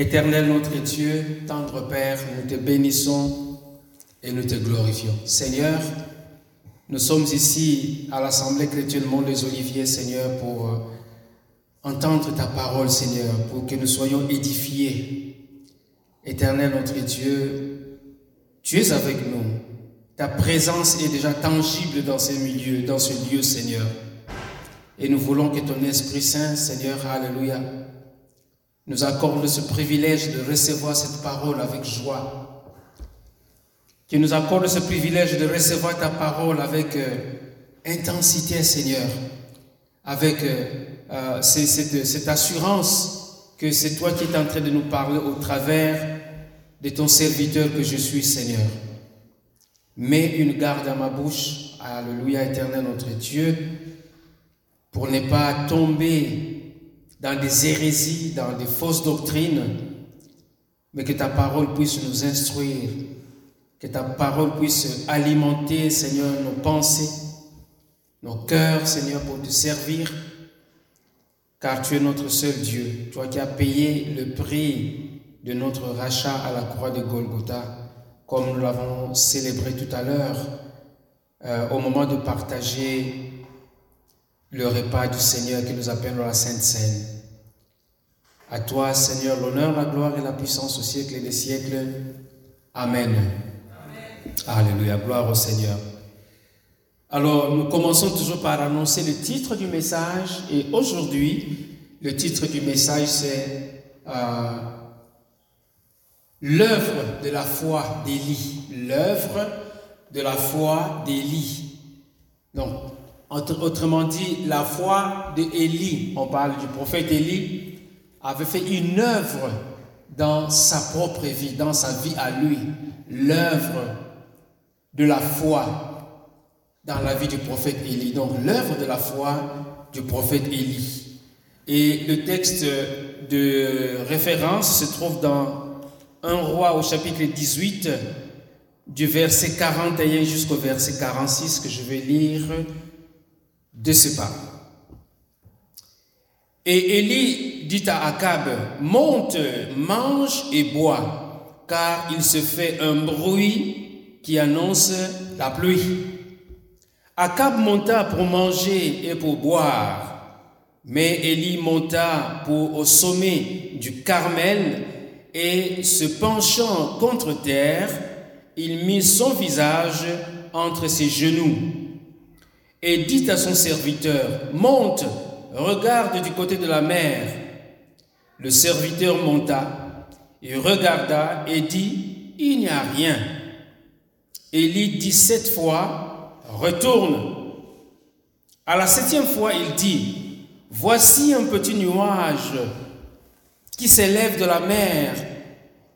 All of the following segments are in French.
Éternel notre Dieu, tendre Père, nous te bénissons et nous te glorifions. Seigneur, nous sommes ici à l'Assemblée chrétienne Mont des Oliviers, Seigneur, pour euh, entendre ta parole, Seigneur, pour que nous soyons édifiés. Éternel notre Dieu, tu es avec nous. Ta présence est déjà tangible dans ce milieu, dans ce lieu, Seigneur. Et nous voulons que ton Esprit Saint, Seigneur, Alléluia, nous accorde ce privilège de recevoir cette parole avec joie. Qu'il nous accorde ce privilège de recevoir ta parole avec euh, intensité, Seigneur, avec euh, euh, cette, cette assurance que c'est toi qui es en train de nous parler au travers de ton serviteur que je suis, Seigneur. Mets une garde à ma bouche, Alléluia éternel notre Dieu, pour ne pas tomber dans des hérésies, dans des fausses doctrines, mais que ta parole puisse nous instruire, que ta parole puisse alimenter, Seigneur, nos pensées, nos cœurs, Seigneur, pour te servir, car tu es notre seul Dieu, toi qui as payé le prix de notre rachat à la croix de Golgotha, comme nous l'avons célébré tout à l'heure, euh, au moment de partager le repas du Seigneur qui nous appelle dans la Sainte Seine. À toi, Seigneur, l'honneur, la gloire et la puissance au siècle et des siècles. Amen. Alléluia, gloire au Seigneur. Alors, nous commençons toujours par annoncer le titre du message. Et aujourd'hui, le titre du message, c'est euh, L'œuvre de la foi d'Élie. L'œuvre de la foi d'Élie. Donc, Autrement dit, la foi d'Élie, on parle du prophète Élie, avait fait une œuvre dans sa propre vie, dans sa vie à lui. L'œuvre de la foi dans la vie du prophète Élie. Donc l'œuvre de la foi du prophète Élie. Et le texte de référence se trouve dans 1 roi au chapitre 18, du verset 41 jusqu'au verset 46 que je vais lire de ce pas. Et Élie dit à Akab, monte, mange et bois, car il se fait un bruit qui annonce la pluie. Akab monta pour manger et pour boire, mais Élie monta pour au sommet du Carmel et se penchant contre terre, il mit son visage entre ses genoux et dit à son serviteur, monte, regarde du côté de la mer. Le serviteur monta et regarda et dit, il n'y a rien. Élie dit sept fois, retourne. À la septième fois, il dit, voici un petit nuage qui s'élève de la mer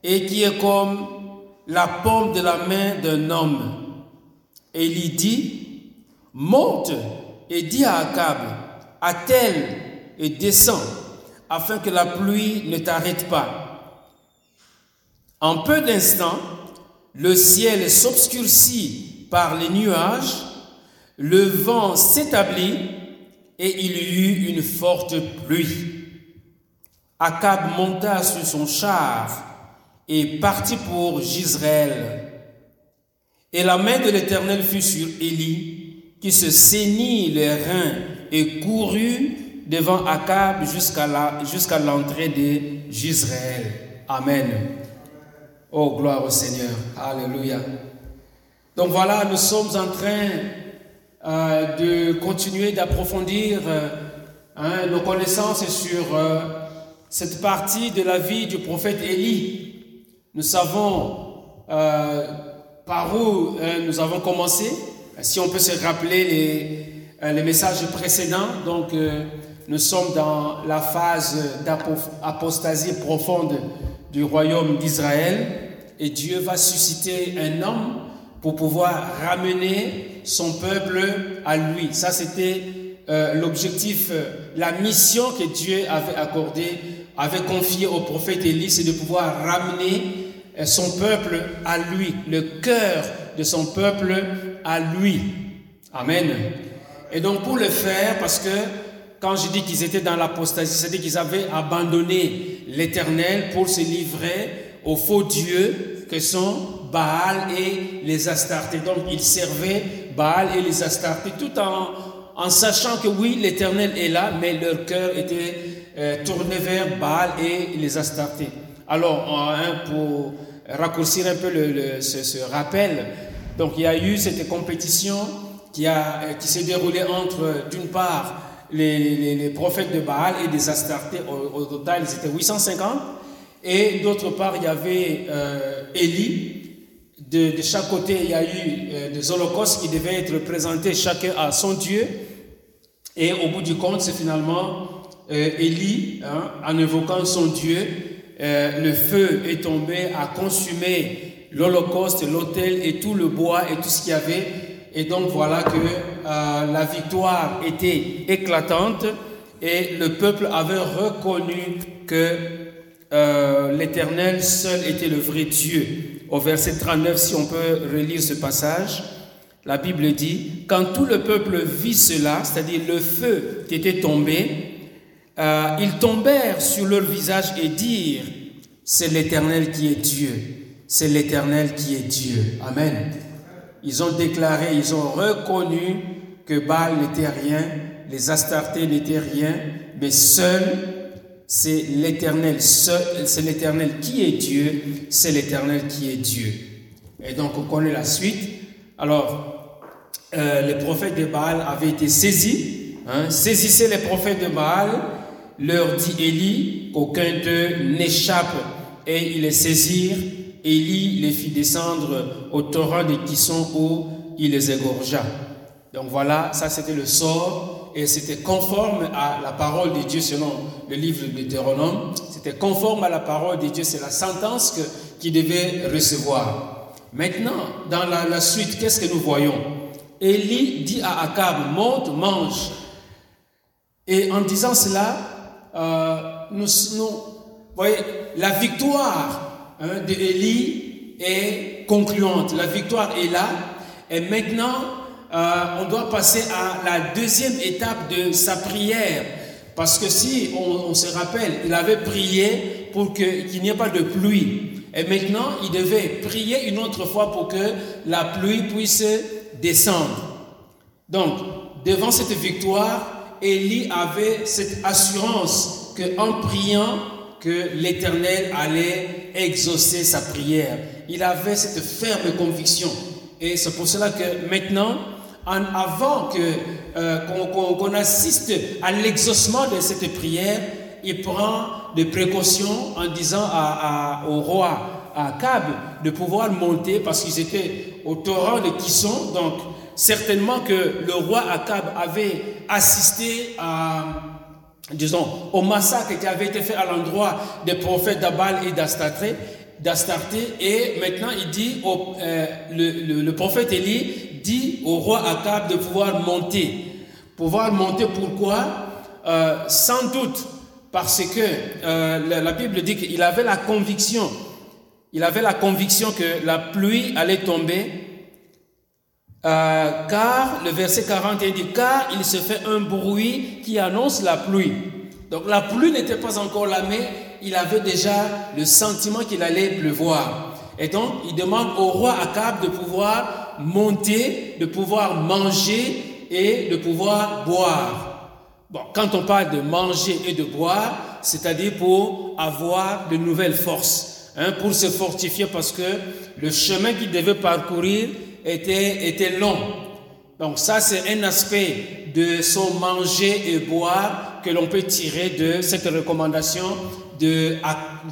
et qui est comme la paume de la main d'un homme. Élie dit, monte et dis à Akab, attelle et descends, afin que la pluie ne t'arrête pas. En peu d'instants, le ciel s'obscurcit par les nuages, le vent s'établit et il y eut une forte pluie. Akab monta sur son char et partit pour Gisraël. Et la main de l'Éternel fut sur Élie qui se saignit les reins et courut devant Akab jusqu'à l'entrée de Gisraël. Amen. Oh, gloire au Seigneur. Alléluia. Donc voilà, nous sommes en train euh, de continuer d'approfondir euh, hein, nos connaissances sur euh, cette partie de la vie du prophète Élie. Nous savons par où nous avons commencé si on peut se rappeler les, les messages précédents, donc euh, nous sommes dans la phase d'apostasie profonde du royaume d'Israël et Dieu va susciter un homme pour pouvoir ramener son peuple à lui. Ça, c'était euh, l'objectif, la mission que Dieu avait accordée, avait confiée au prophète Élie, c'est de pouvoir ramener son peuple à lui, le cœur de son peuple à lui. Amen. Et donc pour le faire, parce que quand je dis qu'ils étaient dans l'apostasie, c'est-à-dire qu'ils avaient abandonné l'Éternel pour se livrer aux faux dieux que sont Baal et les Astartés. Donc ils servaient Baal et les Astartés tout en, en sachant que oui, l'Éternel est là, mais leur cœur était euh, tourné vers Baal et les Astartés. Alors, hein, pour raccourcir un peu ce, rappel, donc il y a eu cette compétition qui, a, euh, qui s'est déroulée entre, d'une part, les, prophètes de Baal et des Astartés. Au, total, ils étaient 850. Et d'autre part, il y avait euh, Élie. De, de, chaque côté, il y a eu euh, des holocaustes qui devaient être présentés chacun à son Dieu. Et au bout du compte, c'est finalement euh, Élie, hein, en évoquant son Dieu, euh, le feu est tombé, a consumé l'Holocauste, l'autel et tout le bois et tout ce qu'il y avait. Et donc voilà que euh, la victoire était éclatante et le peuple avait reconnu que euh, l'Éternel seul était le vrai Dieu. Au verset 39, si on peut relire ce passage, la Bible dit, quand tout le peuple vit cela, c'est-à-dire le feu qui était tombé, euh, ils tombèrent sur leur visage et dirent, c'est l'Éternel qui est Dieu, c'est l'Éternel qui est Dieu. Amen. Ils ont déclaré, ils ont reconnu que Baal n'était rien, les Astartés n'étaient rien, mais seul c'est l'Éternel, c'est l'Éternel qui est Dieu, c'est l'Éternel qui est Dieu. Et donc on connaît la suite. Alors, euh, les prophètes de Baal avaient été saisis. Hein, saisissez les prophètes de Baal leur dit Élie qu'aucun d'eux n'échappe et ils les saisirent. Élie les fit descendre au torrent de Kisson où il les égorgea. Donc voilà, ça c'était le sort et c'était conforme à la parole de Dieu selon le livre de Deutéronome. C'était conforme à la parole de Dieu, c'est la sentence qu'il devait recevoir. Maintenant, dans la, la suite, qu'est-ce que nous voyons? Élie dit à Akab, monte, mange. Et en disant cela, euh, nous, voyez, la victoire hein, de est concluante. La victoire est là. Et maintenant, euh, on doit passer à la deuxième étape de sa prière. Parce que si on, se rappelle, il avait prié pour qu'il n'y ait pas de pluie. Et maintenant, il devait prier une autre fois pour que la pluie puisse descendre. Donc, devant cette victoire, Élie avait cette assurance qu'en priant, que l'Éternel allait exaucer sa prière. Il avait cette ferme conviction. Et c'est pour cela que maintenant, en, avant que euh, qu'on assiste à l'exaucement de cette prière, il prend des précautions en disant au roi à Cab de pouvoir monter parce qu'ils étaient au torrent de Kisson. Donc, certainement que le roi Akab avait assisté à, disons, au massacre qui avait été fait à l'endroit des prophètes d'Abal et d'Astarté. Et maintenant, il dit, au, euh, le, prophète Élie dit au roi Akab de pouvoir monter. Pouvoir monter pourquoi? Euh, Sans doute parce que euh, la Bible dit qu'il avait la conviction, il avait la conviction que la pluie allait tomber euh, car le verset 41 dit, car il se fait un bruit qui annonce la pluie. Donc la pluie n'était pas encore là, mais il avait déjà le sentiment qu'il allait pleuvoir. Et donc il demande au roi Akab de pouvoir monter, de pouvoir manger et de pouvoir boire. Bon, quand on parle de manger et de boire, c'est-à-dire pour avoir de nouvelles forces, hein, pour se fortifier parce que le chemin qu'il devait parcourir était, long. Donc ça, c'est un aspect de son manger et boire que l'on peut tirer de cette recommandation de,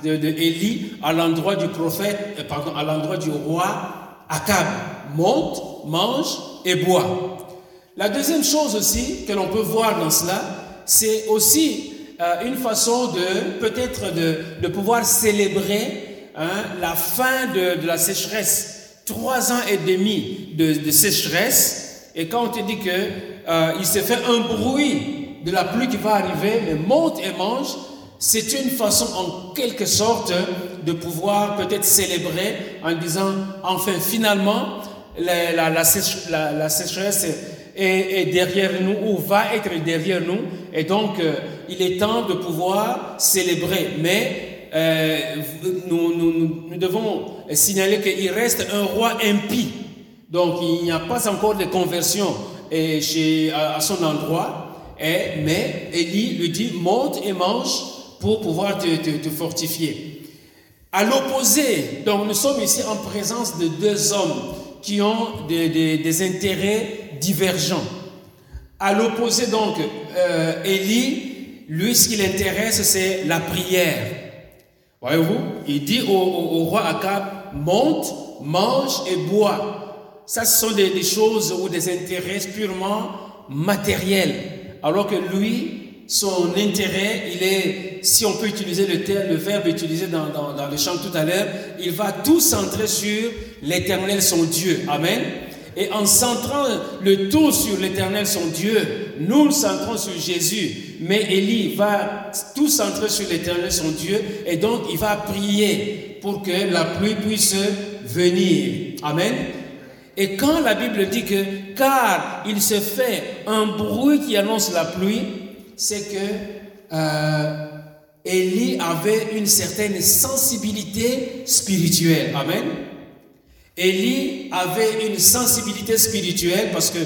Élie à l'endroit du prophète, euh, pardon, à l'endroit du roi Akab. Monte, mange et bois. La deuxième chose aussi que l'on peut voir dans cela, c'est aussi euh, une façon de peut-être de, pouvoir célébrer hein, la fin de la sécheresse trois ans et demi de, sécheresse, et quand on te dit que euh, il s'est fait un bruit de la pluie qui va arriver, mais monte et mange, c'est une façon en quelque sorte de pouvoir peut-être célébrer en disant, enfin finalement, la, la, sécheresse est, derrière nous ou va être derrière nous. Et donc, euh, il est temps de pouvoir célébrer. Mais euh, nous, devons signaler qu'il reste un roi impie. Donc, il n'y a pas encore de conversion chez, à, son endroit. Et, mais Élie lui dit, monte et mange pour pouvoir te, te fortifier. À l'opposé, donc nous sommes ici en présence de deux hommes qui ont des, intérêts divergents. À l'opposé, donc, euh, Élie, lui, ce qui l'intéresse, c'est la prière. Voyez-vous Il dit au, roi Akab, monte, mange et bois. Ça, ce sont des, choses ou des intérêts purement matériels. Alors que lui, son intérêt, il est, si on peut utiliser le terme, le verbe utilisé dans, dans, le chant tout à l'heure, il va tout centrer sur l'éternel son Dieu. Amen. Et en centrant le tout sur l'éternel son Dieu, nous le centrons sur Jésus. Mais Élie va tout centrer sur l'éternel son Dieu et donc il va prier pour que la pluie puisse venir. Amen. Et quand la Bible dit que car il se fait un bruit qui annonce la pluie, c'est que euh, Élie avait une certaine sensibilité spirituelle. Amen. Élie avait une sensibilité spirituelle parce que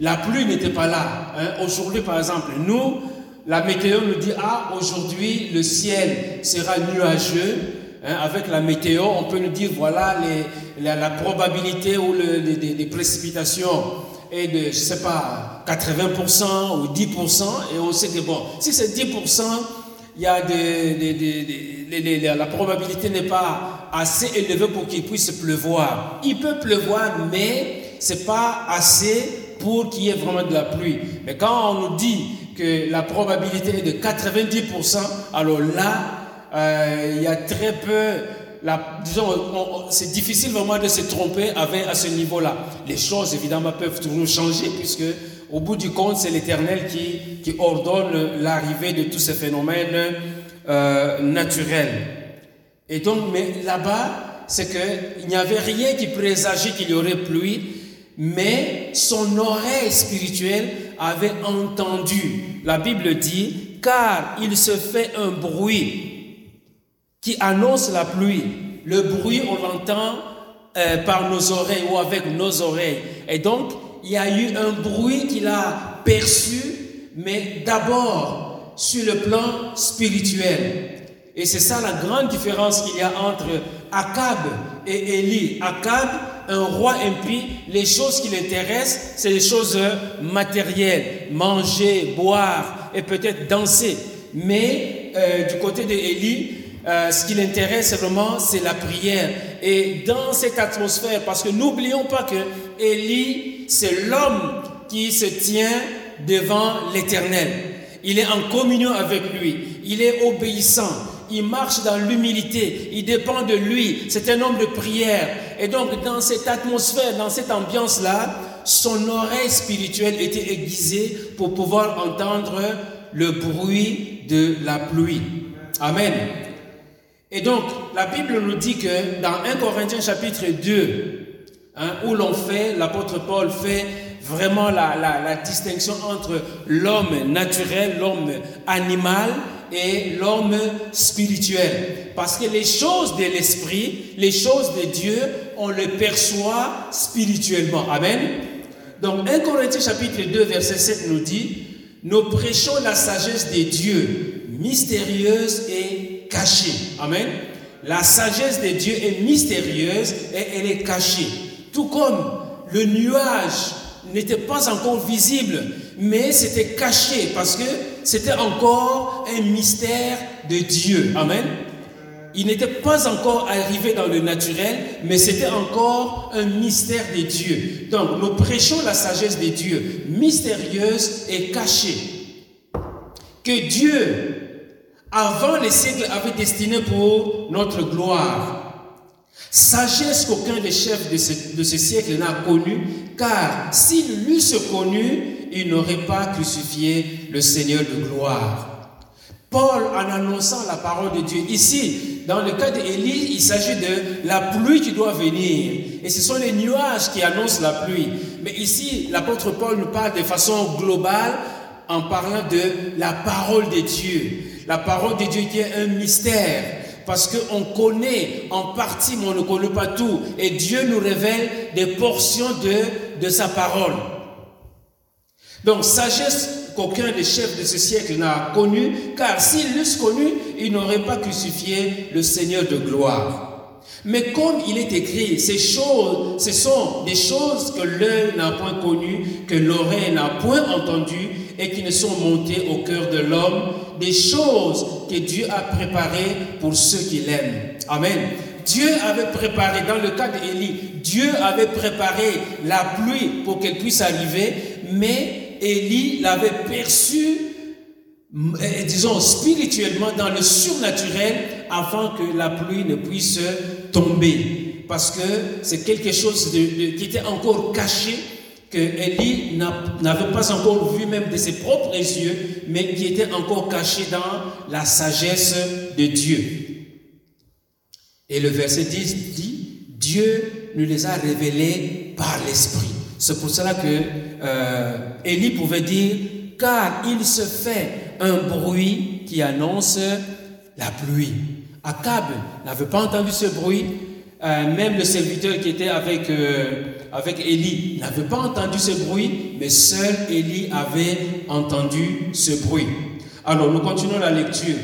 la pluie n'était pas là. Hein. Aujourd'hui, par exemple, nous, la météo nous dit, ah, aujourd'hui, le ciel sera nuageux. Hein. avec la météo, on peut nous dire, voilà la, probabilité ou le, les précipitations est de, je sais pas, 80% ou 10%, et on sait que bon, si c'est 10%, il y a la probabilité n'est pas assez élevée pour qu'il puisse pleuvoir. Il peut pleuvoir, mais c'est pas assez pour qu'il y ait vraiment de la pluie. Mais quand on nous dit que la probabilité est de 90%, alors là, euh, il y a très peu disons, c'est difficile vraiment de se tromper à ce niveau-là. Les choses, évidemment, peuvent toujours changer, puisque au bout du compte, c'est l'Éternel qui, ordonne l'arrivée de tous ces phénomènes euh, naturels. Et donc, mais là-bas, c'est qu'il n'y avait rien qui présageait qu'il y aurait pluie, mais son oreille spirituelle avait entendu. La Bible dit, car il se fait un bruit qui annonce la pluie. Le bruit, on l'entend euh, par nos oreilles ou avec nos oreilles. Et donc, il y a eu un bruit qu'il a perçu, mais d'abord sur le plan spirituel. Et c'est ça la grande différence qu'il y a entre Akab et Élie. Akab, un roi impie, les choses qui l'intéressent, c'est les choses matérielles, manger, boire et peut-être danser. Mais euh, du côté d'Élie, euh, ce qui l'intéresse vraiment, c'est la prière. Et dans cette atmosphère, parce que n'oublions pas que Élie, c'est l'homme qui se tient devant l'Éternel. Il est en communion avec lui. Il est obéissant. Il marche dans l'humilité. Il dépend de lui. C'est un homme de prière. Et donc, dans cette atmosphère, dans cette ambiance-là, son oreille spirituelle était aiguisée pour pouvoir entendre le bruit de la pluie. Amen. Et donc, la Bible nous dit que dans 1 Corinthiens chapitre 2, hein, où l'on fait, l'apôtre Paul fait vraiment la, la distinction entre l'homme naturel, l'homme animal et l'homme spirituel. Parce que les choses de l'esprit, les choses de Dieu, on les perçoit spirituellement. Amen. Donc 1 Corinthiens chapitre 2 verset 7 nous dit, nous prêchons la sagesse des dieux, mystérieuse et cachée. Amen. La sagesse de Dieu est mystérieuse et elle est cachée. Tout comme le nuage n'était pas encore visible, mais c'était caché parce que c'était encore un mystère de Dieu. Amen. Il n'était pas encore arrivé dans le naturel, mais c'était encore un mystère de Dieu. Donc nous prêchons la sagesse de Dieu, mystérieuse et cachée. Que Dieu avant les siècles avait destiné pour notre gloire. Sagesse qu'aucun des chefs de ce, de ce siècle n'a connue, car s'il l'eussent connu, il n'aurait pas crucifié le Seigneur de gloire. Paul, en annonçant la parole de Dieu, ici, dans le cas d'Élie, il s'agit de la pluie qui doit venir. Et ce sont les nuages qui annoncent la pluie. Mais ici, l'apôtre Paul nous parle de façon globale en parlant de la parole de Dieu. La parole de Dieu qui est un mystère. Parce qu'on connaît en partie, mais on ne connaît pas tout. Et Dieu nous révèle des portions de, de sa parole. Donc, sagesse qu'aucun des chefs de ce siècle n'a connue, car s'ils l'eussent connue, ils n'auraient pas crucifié le Seigneur de gloire. Mais comme il est écrit, ces choses, ce sont des choses que l'œil n'a point connues, que l'oreille n'a point entendues et qui ne sont montées au cœur de l'homme, des choses que Dieu a préparées pour ceux qui l'aiment. Amen. Dieu avait préparé, dans le cas d'Élie, Dieu avait préparé la pluie pour qu'elle puisse arriver, mais Élie l'avait perçu euh, disons, spirituellement, dans le surnaturel, afin que la pluie ne puisse tomber. Parce que c'est quelque chose qui était encore caché, que Élie n'avait pas encore vu même de ses propres yeux, mais qui était encore caché dans la sagesse de Dieu. Et le verset 10 dit, Dieu nous les a révélés par l'Esprit. C'est pour cela que euh, Élie pouvait dire, car il se fait un bruit qui annonce la pluie. Akab n'avait pas entendu ce bruit, euh, même le serviteur qui était avec, euh, avec Élie n'avait pas entendu ce bruit, mais seul Élie avait entendu ce bruit. Alors nous continuons la lecture.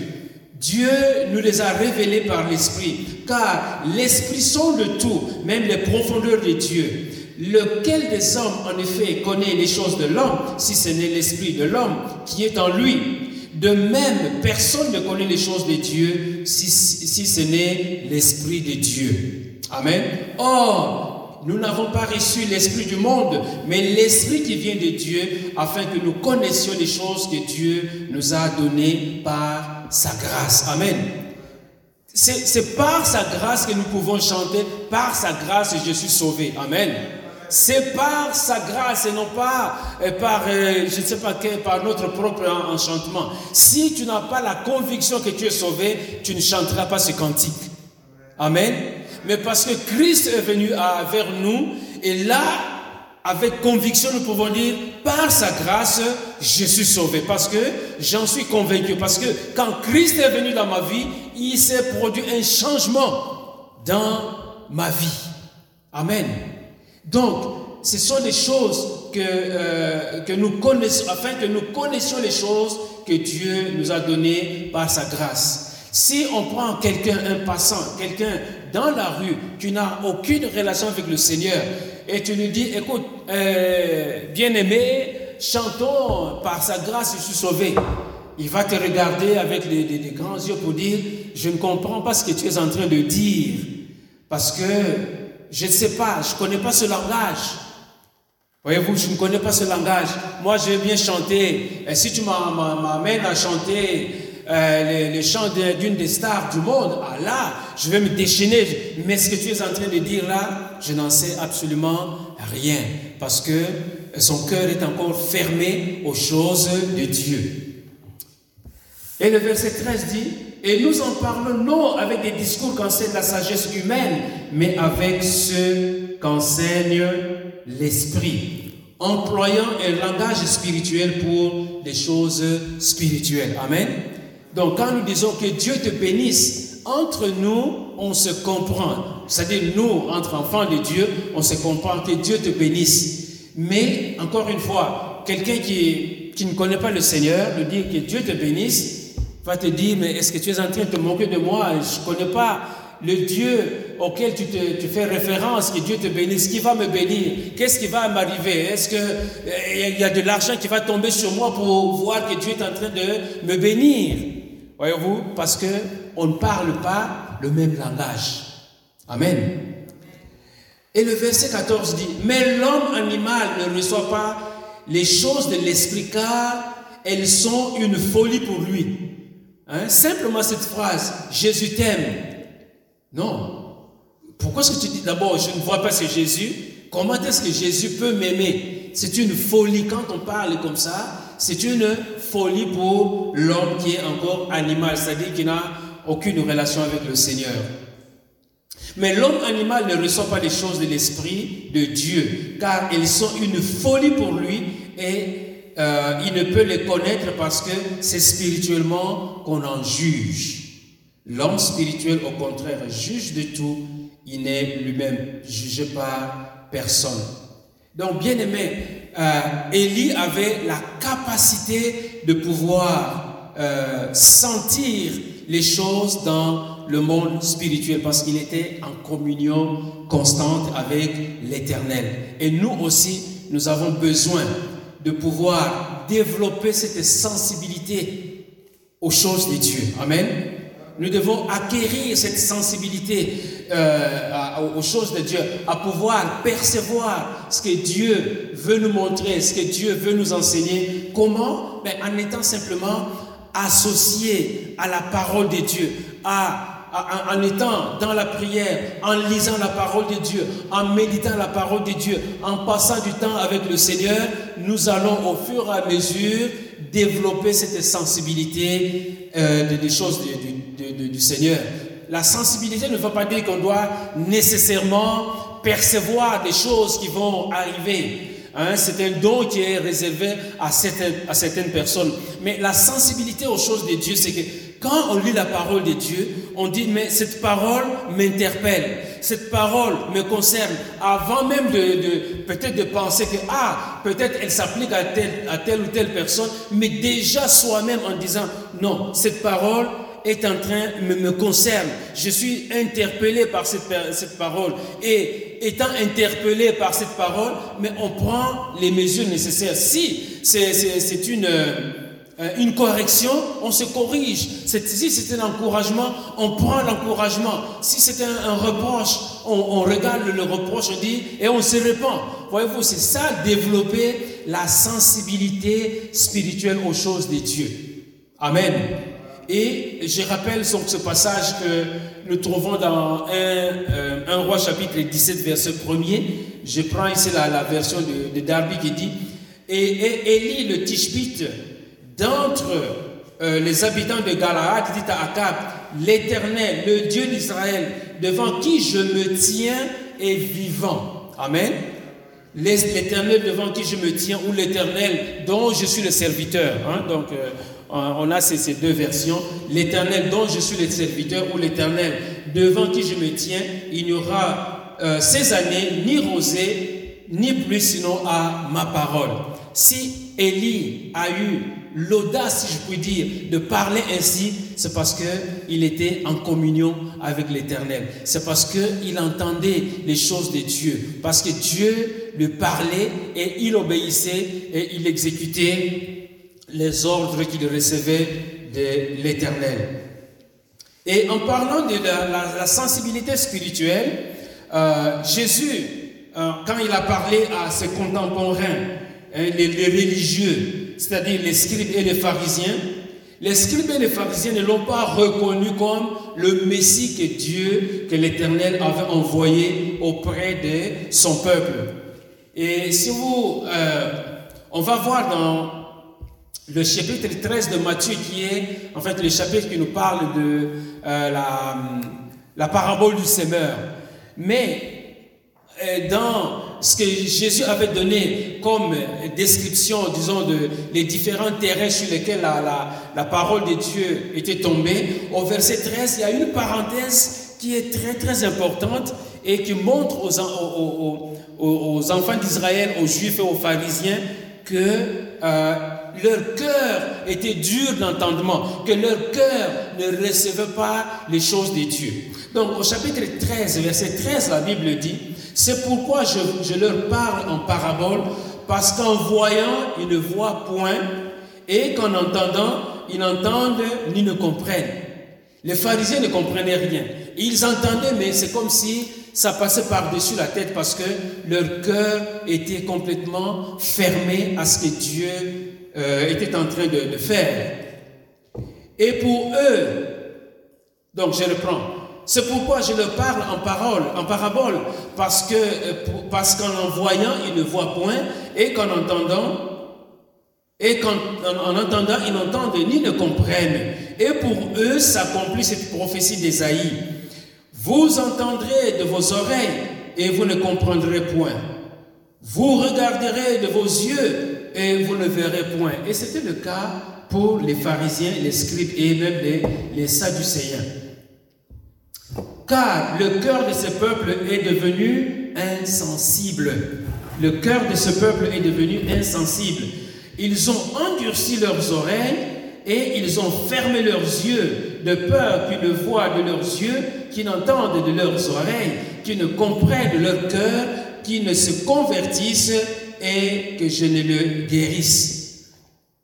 Dieu nous les a révélés par l'Esprit, car l'Esprit sont le tout, même les profondeurs de Dieu. Lequel des hommes, en effet, connaît les choses de l'homme, si ce n'est l'esprit de l'homme qui est en lui? De même, personne ne connaît les choses de Dieu si, si ce n'est l'esprit de Dieu. Amen. Or, nous n'avons pas reçu l'esprit du monde, mais l'esprit qui vient de Dieu, afin que nous connaissions les choses que Dieu nous a données par sa grâce. Amen. C'est par sa grâce que nous pouvons chanter, par sa grâce je suis sauvé. Amen c'est par sa grâce et non pas euh, par, euh, je ne sais pas quel, par notre propre enchantement. Si tu n'as pas la conviction que tu es sauvé, tu ne chanteras pas ce cantique. Amen. Mais parce que Christ est venu vers nous, et là, avec conviction, nous pouvons dire, par sa grâce, je suis sauvé. Parce que j'en suis convaincu. Parce que quand Christ est venu dans ma vie, il s'est produit un changement dans ma vie. Amen. Donc, ce sont des choses que, euh, que nous connaissons, afin que nous connaissions les choses que Dieu nous a données par sa grâce. Si on prend quelqu'un, un passant, quelqu'un dans la rue qui n'a aucune relation avec le Seigneur, et tu lui dis, écoute, euh, bien-aimé, chantons par sa grâce, je suis sauvé. Il va te regarder avec des grands yeux pour dire, je ne comprends pas ce que tu es en train de dire. Parce que je ne sais pas, je ne connais pas ce langage. Voyez-vous, je ne connais pas ce langage. Moi, je bien chanter. Et si tu m'amènes à chanter euh, les, chants d'une des stars du monde, ah là, je vais me déchaîner. Mais ce que tu es en train de dire là, je n'en sais absolument rien. Parce que son cœur est encore fermé aux choses de Dieu. Et le verset 13 dit, et nous en parlons non avec des discours qu'enseigne la sagesse humaine, mais avec ce qu'enseigne l'Esprit, employant un langage spirituel pour des choses spirituelles. Amen. Donc quand nous disons que Dieu te bénisse, entre nous, on se comprend. C'est-à-dire, nous, entre enfants de Dieu, on se comprend que Dieu te bénisse. Mais, encore une fois, quelqu'un qui, ne connaît pas le Seigneur, de dire que Dieu te bénisse, va te dire, mais est-ce que tu es en train de te moquer de moi? Je ne connais pas le Dieu auquel tu, te, fais référence, que Dieu te bénisse, qui va me bénir? Qu'est-ce qui va m'arriver? Est-ce qu'il euh, y a de l'argent qui va tomber sur moi pour voir que Dieu est en train de me bénir? Voyez-vous Parce qu'on ne parle pas le même langage. Amen. Et le verset 14 dit, mais l'homme animal ne reçoit pas les choses de l'esprit car elles sont une folie pour lui. Hein? Simplement cette phrase, Jésus t'aime. Non. Pourquoi est-ce que tu dis d'abord, je ne vois pas ce Jésus Comment est-ce que Jésus peut m'aimer? C'est une folie. Quand on parle comme ça, c'est une folie pour l'homme qui est encore animal, c'est-à-dire qui n'a aucune relation avec le Seigneur. Mais l'homme animal ne reçoit pas les choses de l'Esprit de Dieu, car elles sont une folie pour lui et euh, il ne peut les connaître parce que c'est spirituellement qu'on en juge. L'homme spirituel, au contraire, juge de tout, il n'est lui-même jugé par personne. Donc, bien aimé, euh, Élie avait la capacité de pouvoir euh, sentir les choses dans le monde spirituel parce qu'il était en communion constante avec l'Éternel. Et nous aussi, nous avons besoin de pouvoir développer cette sensibilité aux choses de Dieu. Amen. Nous devons acquérir cette sensibilité euh, aux choses de Dieu, à pouvoir percevoir ce que Dieu veut nous montrer, ce que Dieu veut nous enseigner. Comment? Ben, En étant simplement associé à la parole de Dieu, à, en étant dans la prière, en lisant la parole de Dieu, en méditant la parole de Dieu, en passant du temps avec le Seigneur, nous allons au fur et à mesure développer cette sensibilité euh, des choses Seigneur. La sensibilité ne veut pas dire qu'on doit nécessairement percevoir des choses qui vont arriver. Hein, c'est un don qui est réservé à certaines, personnes. Mais la sensibilité aux choses de Dieu, c'est que quand on lit la parole de Dieu, on dit, mais cette parole m'interpelle, cette parole me concerne, avant même de, peut-être de penser que, ah, peut-être elle s'applique à telle ou telle personne, mais déjà soi-même en disant, non, cette parole est en train, me, me concerne. Je suis interpellé par cette, parole. Et étant interpellé par cette parole, mais on prend les mesures nécessaires. Si c'est une, euh, une correction, on se corrige. Si c'est un encouragement, on prend l'encouragement. Si c'est un, reproche, on, regarde le reproche, et on se répand. Voyez-vous, c'est ça, développer la sensibilité spirituelle aux choses de Dieu. Amen. Et je rappelle ce passage que nous trouvons dans 1, euh, roi chapitre 17 verset 1er. Je prends ici la, version de, Darby qui dit Et, Élie le Tishbite, d'entre euh, les habitants de Galaad, dit à Akab L'Éternel, le Dieu d'Israël, devant qui je me tiens, est vivant. Amen. L'Éternel devant qui je me tiens, ou l'Éternel dont je suis le serviteur. Hein? Donc, euh, on a ces, deux versions. L'Éternel dont je suis le serviteur ou l'Éternel devant qui je me tiens, il n'y aura euh, ces années ni rosée, ni plus sinon à ma parole. Si Élie a eu l'audace, si je puis dire, de parler ainsi, c'est parce qu'il était en communion avec l'Éternel. C'est parce qu'il entendait les choses de Dieu. Parce que Dieu lui parlait et il obéissait et il exécutait les ordres qu'il recevait de l'Éternel. Et en parlant de la, sensibilité spirituelle, euh, Jésus, euh, quand il a parlé à ses contemporains, hein, les, religieux, c'est-à-dire les scribes et les pharisiens, les scribes et les pharisiens ne l'ont pas reconnu comme le Messie que Dieu, que l'Éternel avait envoyé auprès de son peuple. Et si vous, euh, on va voir dans le chapitre 13 de Matthieu qui est en fait le chapitre qui nous parle de euh, la, parabole du semeur. Mais euh, dans ce que Jésus avait donné comme description, disons, de différents terrains sur lesquels la, parole de Dieu était tombée, au verset 13, il y a une parenthèse qui est très très importante et qui montre aux enfants d'Israël, aux juifs et aux pharisiens que euh, leur cœur était dur d'entendement, que leur cœur ne recevait pas les choses de Dieu. Donc au chapitre 13, verset 13, la Bible dit, c'est pourquoi je, je leur parle en parabole, parce qu'en voyant, ils ne voient point, et qu'en entendant, ils n'entendent ni ne comprennent. Les pharisiens ne comprenaient rien. Ils entendaient, mais c'est comme si ça passait par-dessus la tête parce que leur cœur était complètement fermé à ce que Dieu euh, était en train de, faire. Et pour eux, donc je reprends, c'est pourquoi je leur parle en parole, en parabole, parce que euh, parce qu'en en voyant, ils ne voient point, et qu'en entendant, et qu'en en entendant, ils n'entendent ni ne comprennent. Et pour eux s'accomplit cette prophétie d'Ésaïe. Vous entendrez de vos oreilles et vous ne comprendrez point. Vous regarderez de vos yeux et vous ne verrez point. Et c'était le cas pour les pharisiens, les scribes et même les, les sadducéens. Car le cœur de ce peuple est devenu insensible. Le cœur de ce peuple est devenu insensible. Ils ont endurci leurs oreilles et ils ont fermé leurs yeux de peur qu'ils ne voient de leurs yeux, qu'ils n'entendent de leurs oreilles, qu'ils ne comprennent de leur cœur, qu'ils ne se convertissent et que je ne le guérisse.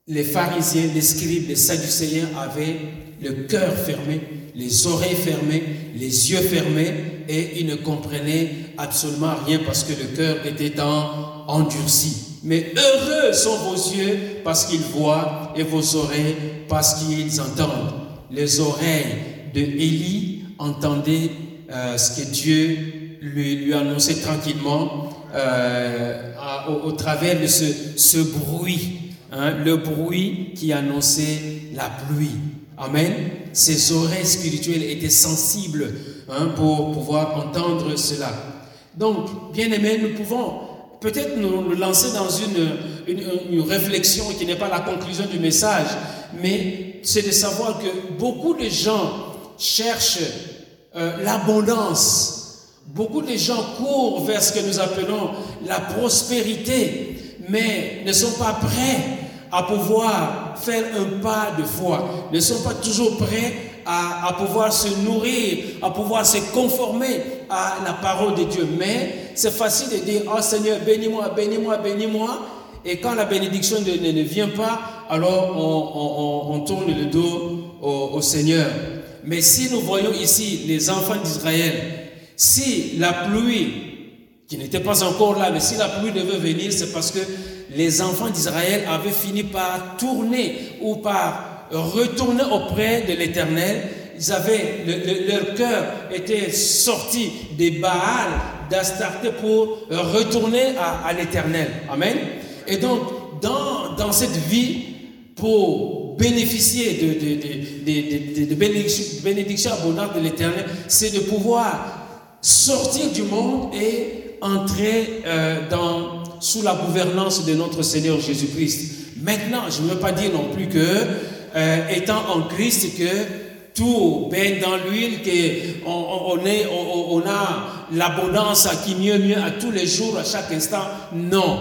Les pharisiens, les scribes, les sadducéens avaient le cœur fermé, les oreilles fermées, les yeux fermés et ils ne comprenaient absolument rien parce que le cœur était endurci. Mais heureux sont vos yeux parce qu'ils voient et vos oreilles parce qu'ils entendent. Les oreilles de Élie entendaient euh, ce que Dieu lui annonçait tranquillement euh, au, travers de ce, bruit, hein, le bruit qui annonçait la pluie. Amen. Ses oreilles spirituelles étaient sensibles hein, pour pouvoir entendre cela. Donc, bien aimés, nous pouvons peut-être nous lancer dans une, une, réflexion qui n'est pas la conclusion du message, mais c'est de savoir que beaucoup de gens cherchent euh, l'abondance. Beaucoup de gens courent vers ce que nous appelons la prospérité, mais ne sont pas prêts à pouvoir faire un pas de foi, ne sont pas toujours prêts à, pouvoir se nourrir, à pouvoir se conformer à la parole de Dieu. Mais c'est facile de dire, oh Seigneur, bénis-moi, bénis-moi, bénis-moi. Et quand la bénédiction ne, ne, vient pas, alors on, on, on tourne le dos au, Seigneur. Mais si nous voyons ici les enfants d'Israël, si la pluie, qui n'était pas encore là, mais si la pluie devait venir, c'est parce que les enfants d'Israël avaient fini par tourner ou par retourner auprès de l'Éternel. Ils avaient, leur cœur était sorti des Baals, d'Astarté pour retourner à, l'Éternel. Amen. Et donc, dans, dans cette vie, pour bénéficier de, de, de, bénédictions abondantes de l'Éternel, c'est de pouvoir sortir du monde et entrer euh, dans sous la gouvernance de notre Seigneur Jésus-Christ. Maintenant, je ne veux pas dire non plus que, euh, étant en Christ, que tout baigne dans l'huile, qu'on on, a l'abondance qui mieux, mieux à tous les jours, à chaque instant. Non.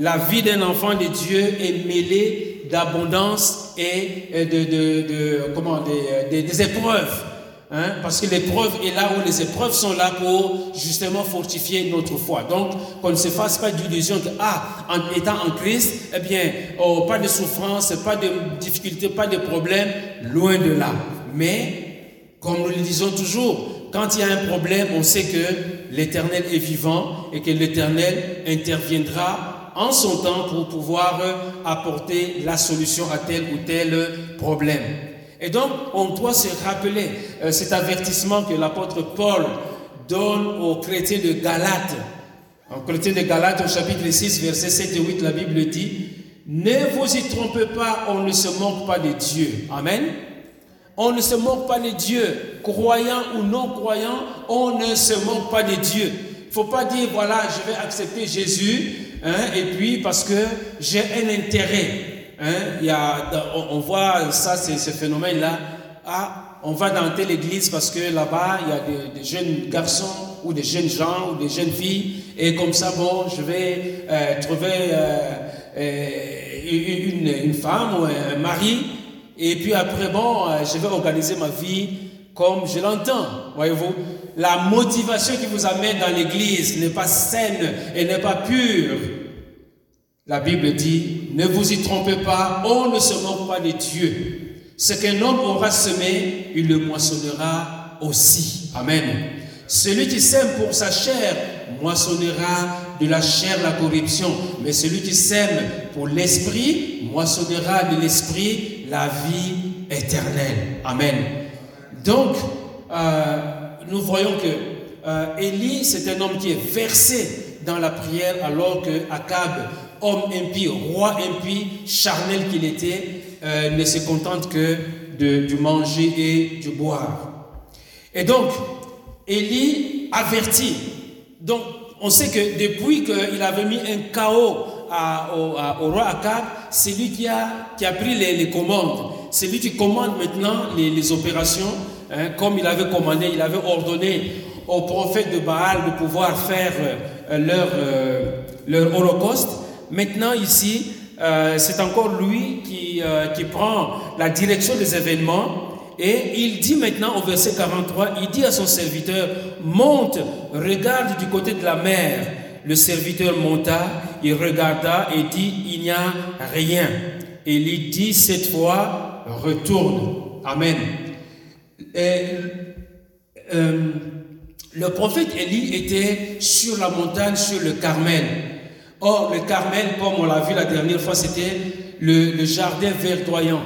La vie d'un enfant de Dieu est mêlée d'abondance et de, de, comment, des, des épreuves. Hein, parce que l'épreuve est là où les épreuves sont là pour justement fortifier notre foi. Donc, qu'on ne se fasse pas d'illusion que, ah, en étant en Christ, eh bien, oh, pas de souffrance, pas de difficulté, pas de problème, loin de là. Mais, comme nous le disons toujours, quand il y a un problème, on sait que l'Éternel est vivant et que l'Éternel interviendra en son temps pour pouvoir apporter la solution à tel ou tel problème. Et donc, on doit se rappeler euh, cet avertissement que l'apôtre Paul donne aux chrétiens de Galate. En chrétien de Galate, au chapitre 6, versets 7 et 8, la Bible dit, ne vous y trompez pas, on ne se moque pas de Dieu. Amen. On ne se moque pas de Dieu. Croyant ou non croyant, on ne se moque pas de Dieu. Il ne faut pas dire, voilà, je vais accepter Jésus, hein, et puis parce que j'ai un intérêt. Hein, on, voit ça, ce phénomène-là. Ah, on va dans telle église parce que là-bas, il y a des, jeunes garçons ou des jeunes gens ou des jeunes filles. Et comme ça, bon, je vais euh, trouver euh, euh, une, une, femme ou un mari. Et puis après, bon, je vais organiser ma vie comme je l'entends. Voyez-vous, la motivation qui vous amène dans l'église n'est pas saine et n'est pas pure. La Bible dit, ne vous y trompez pas, on ne se moque pas de Dieu. Ce qu'un homme aura semé, il le moissonnera aussi. Amen. Celui qui sème pour sa chair moissonnera de la chair la corruption, mais celui qui sème pour l'esprit moissonnera de l'esprit la vie éternelle. Amen. Donc, euh, nous voyons que euh, Élie, c'est un homme qui est versé dans la prière alors que Akab homme impie, roi impie, charnel qu'il était, euh, ne se contente que de, du manger et du boire. Et donc, Élie avertit. Donc, on sait que depuis qu'il avait mis un chaos au, roi Akab, c'est lui qui a, pris les, commandes. C'est lui qui commande maintenant les, opérations, hein, comme il avait commandé, il avait ordonné aux prophètes de Baal de pouvoir faire euh, euh, leur holocauste. Maintenant, ici, euh, c'est encore lui qui, qui prend la direction des événements. Et il dit maintenant au verset 43, il dit à son serviteur, monte, regarde du côté de la mer. Le serviteur monta, il regarda et dit, il n'y a rien. Et il dit cette fois, retourne. Amen. Euh, le prophète Élie était sur la montagne, sur le Carmel. Or, le Carmel, comme on l'a vu la dernière fois, c'était le jardin verdoyant.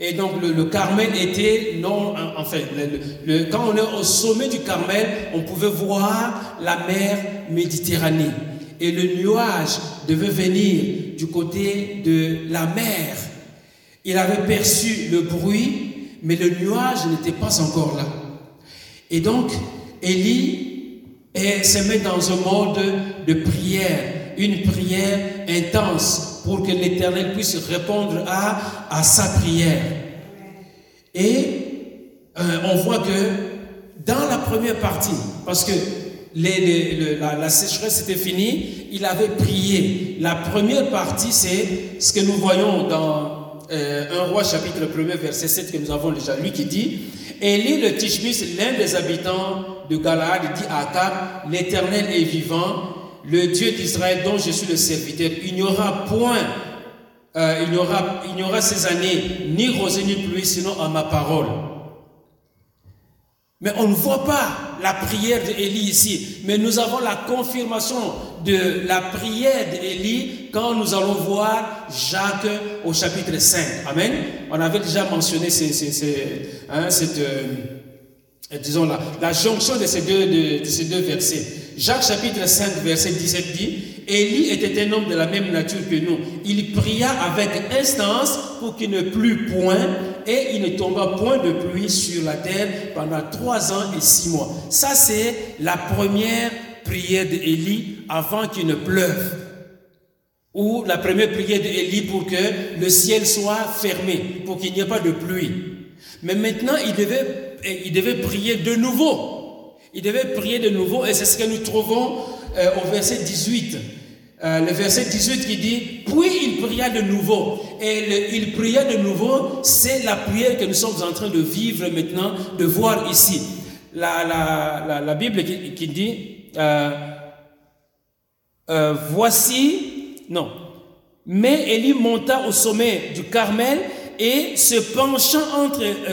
Et donc le, Carmel était non, enfin, quand on est au sommet du Carmel, on pouvait voir la mer Méditerranée. Et le nuage devait venir du côté de la mer. Il avait perçu le bruit, mais le nuage n'était pas encore là. Et donc, Élie se met dans un mode de prière, une prière intense pour que l'Éternel puisse répondre à, à sa prière. Et euh, on voit que dans la première partie, parce que la, sécheresse était finie, il avait prié. La première partie, c'est ce que nous voyons dans euh, 1 roi chapitre 1 verset 7 que nous avons déjà lu qui dit Élie le Tishbis, l'un des habitants de Galaad, dit à Akab L'Éternel est vivant, le Dieu d'Israël dont je suis le serviteur, il n'y aura point, il n'y aura, il ces années ni rosée ni pluie, sinon à ma parole. Mais on ne voit pas la prière d'Élie ici, mais nous avons la confirmation de la prière d'Élie quand nous allons voir Jacques au chapitre 5. Amen. On avait déjà mentionné hein, cette, euh, disons la, jonction de ces deux versets. Jacques chapitre 5, verset 17 dit, Élie était un homme de la même nature que nous. Il pria avec instance pour qu'il ne plût point et il ne tomba point de pluie sur la terre pendant trois ans et six mois. Ça, c'est la première prière d'Élie avant qu'il ne pleuve. Ou la première prière d'Élie pour que le ciel soit fermé, pour qu'il n'y ait pas de pluie. Mais maintenant, il devait, il devait prier de nouveau il devait prier de nouveau et c'est ce que nous trouvons euh, au verset 18. Euh, le verset 18 qui dit, puis il pria de nouveau. Et il pria de nouveau, c'est la prière que nous sommes en train de vivre maintenant, de voir ici. La, Bible qui, dit, euh, voici, non, mais Élie monta au sommet du Carmel et se penchant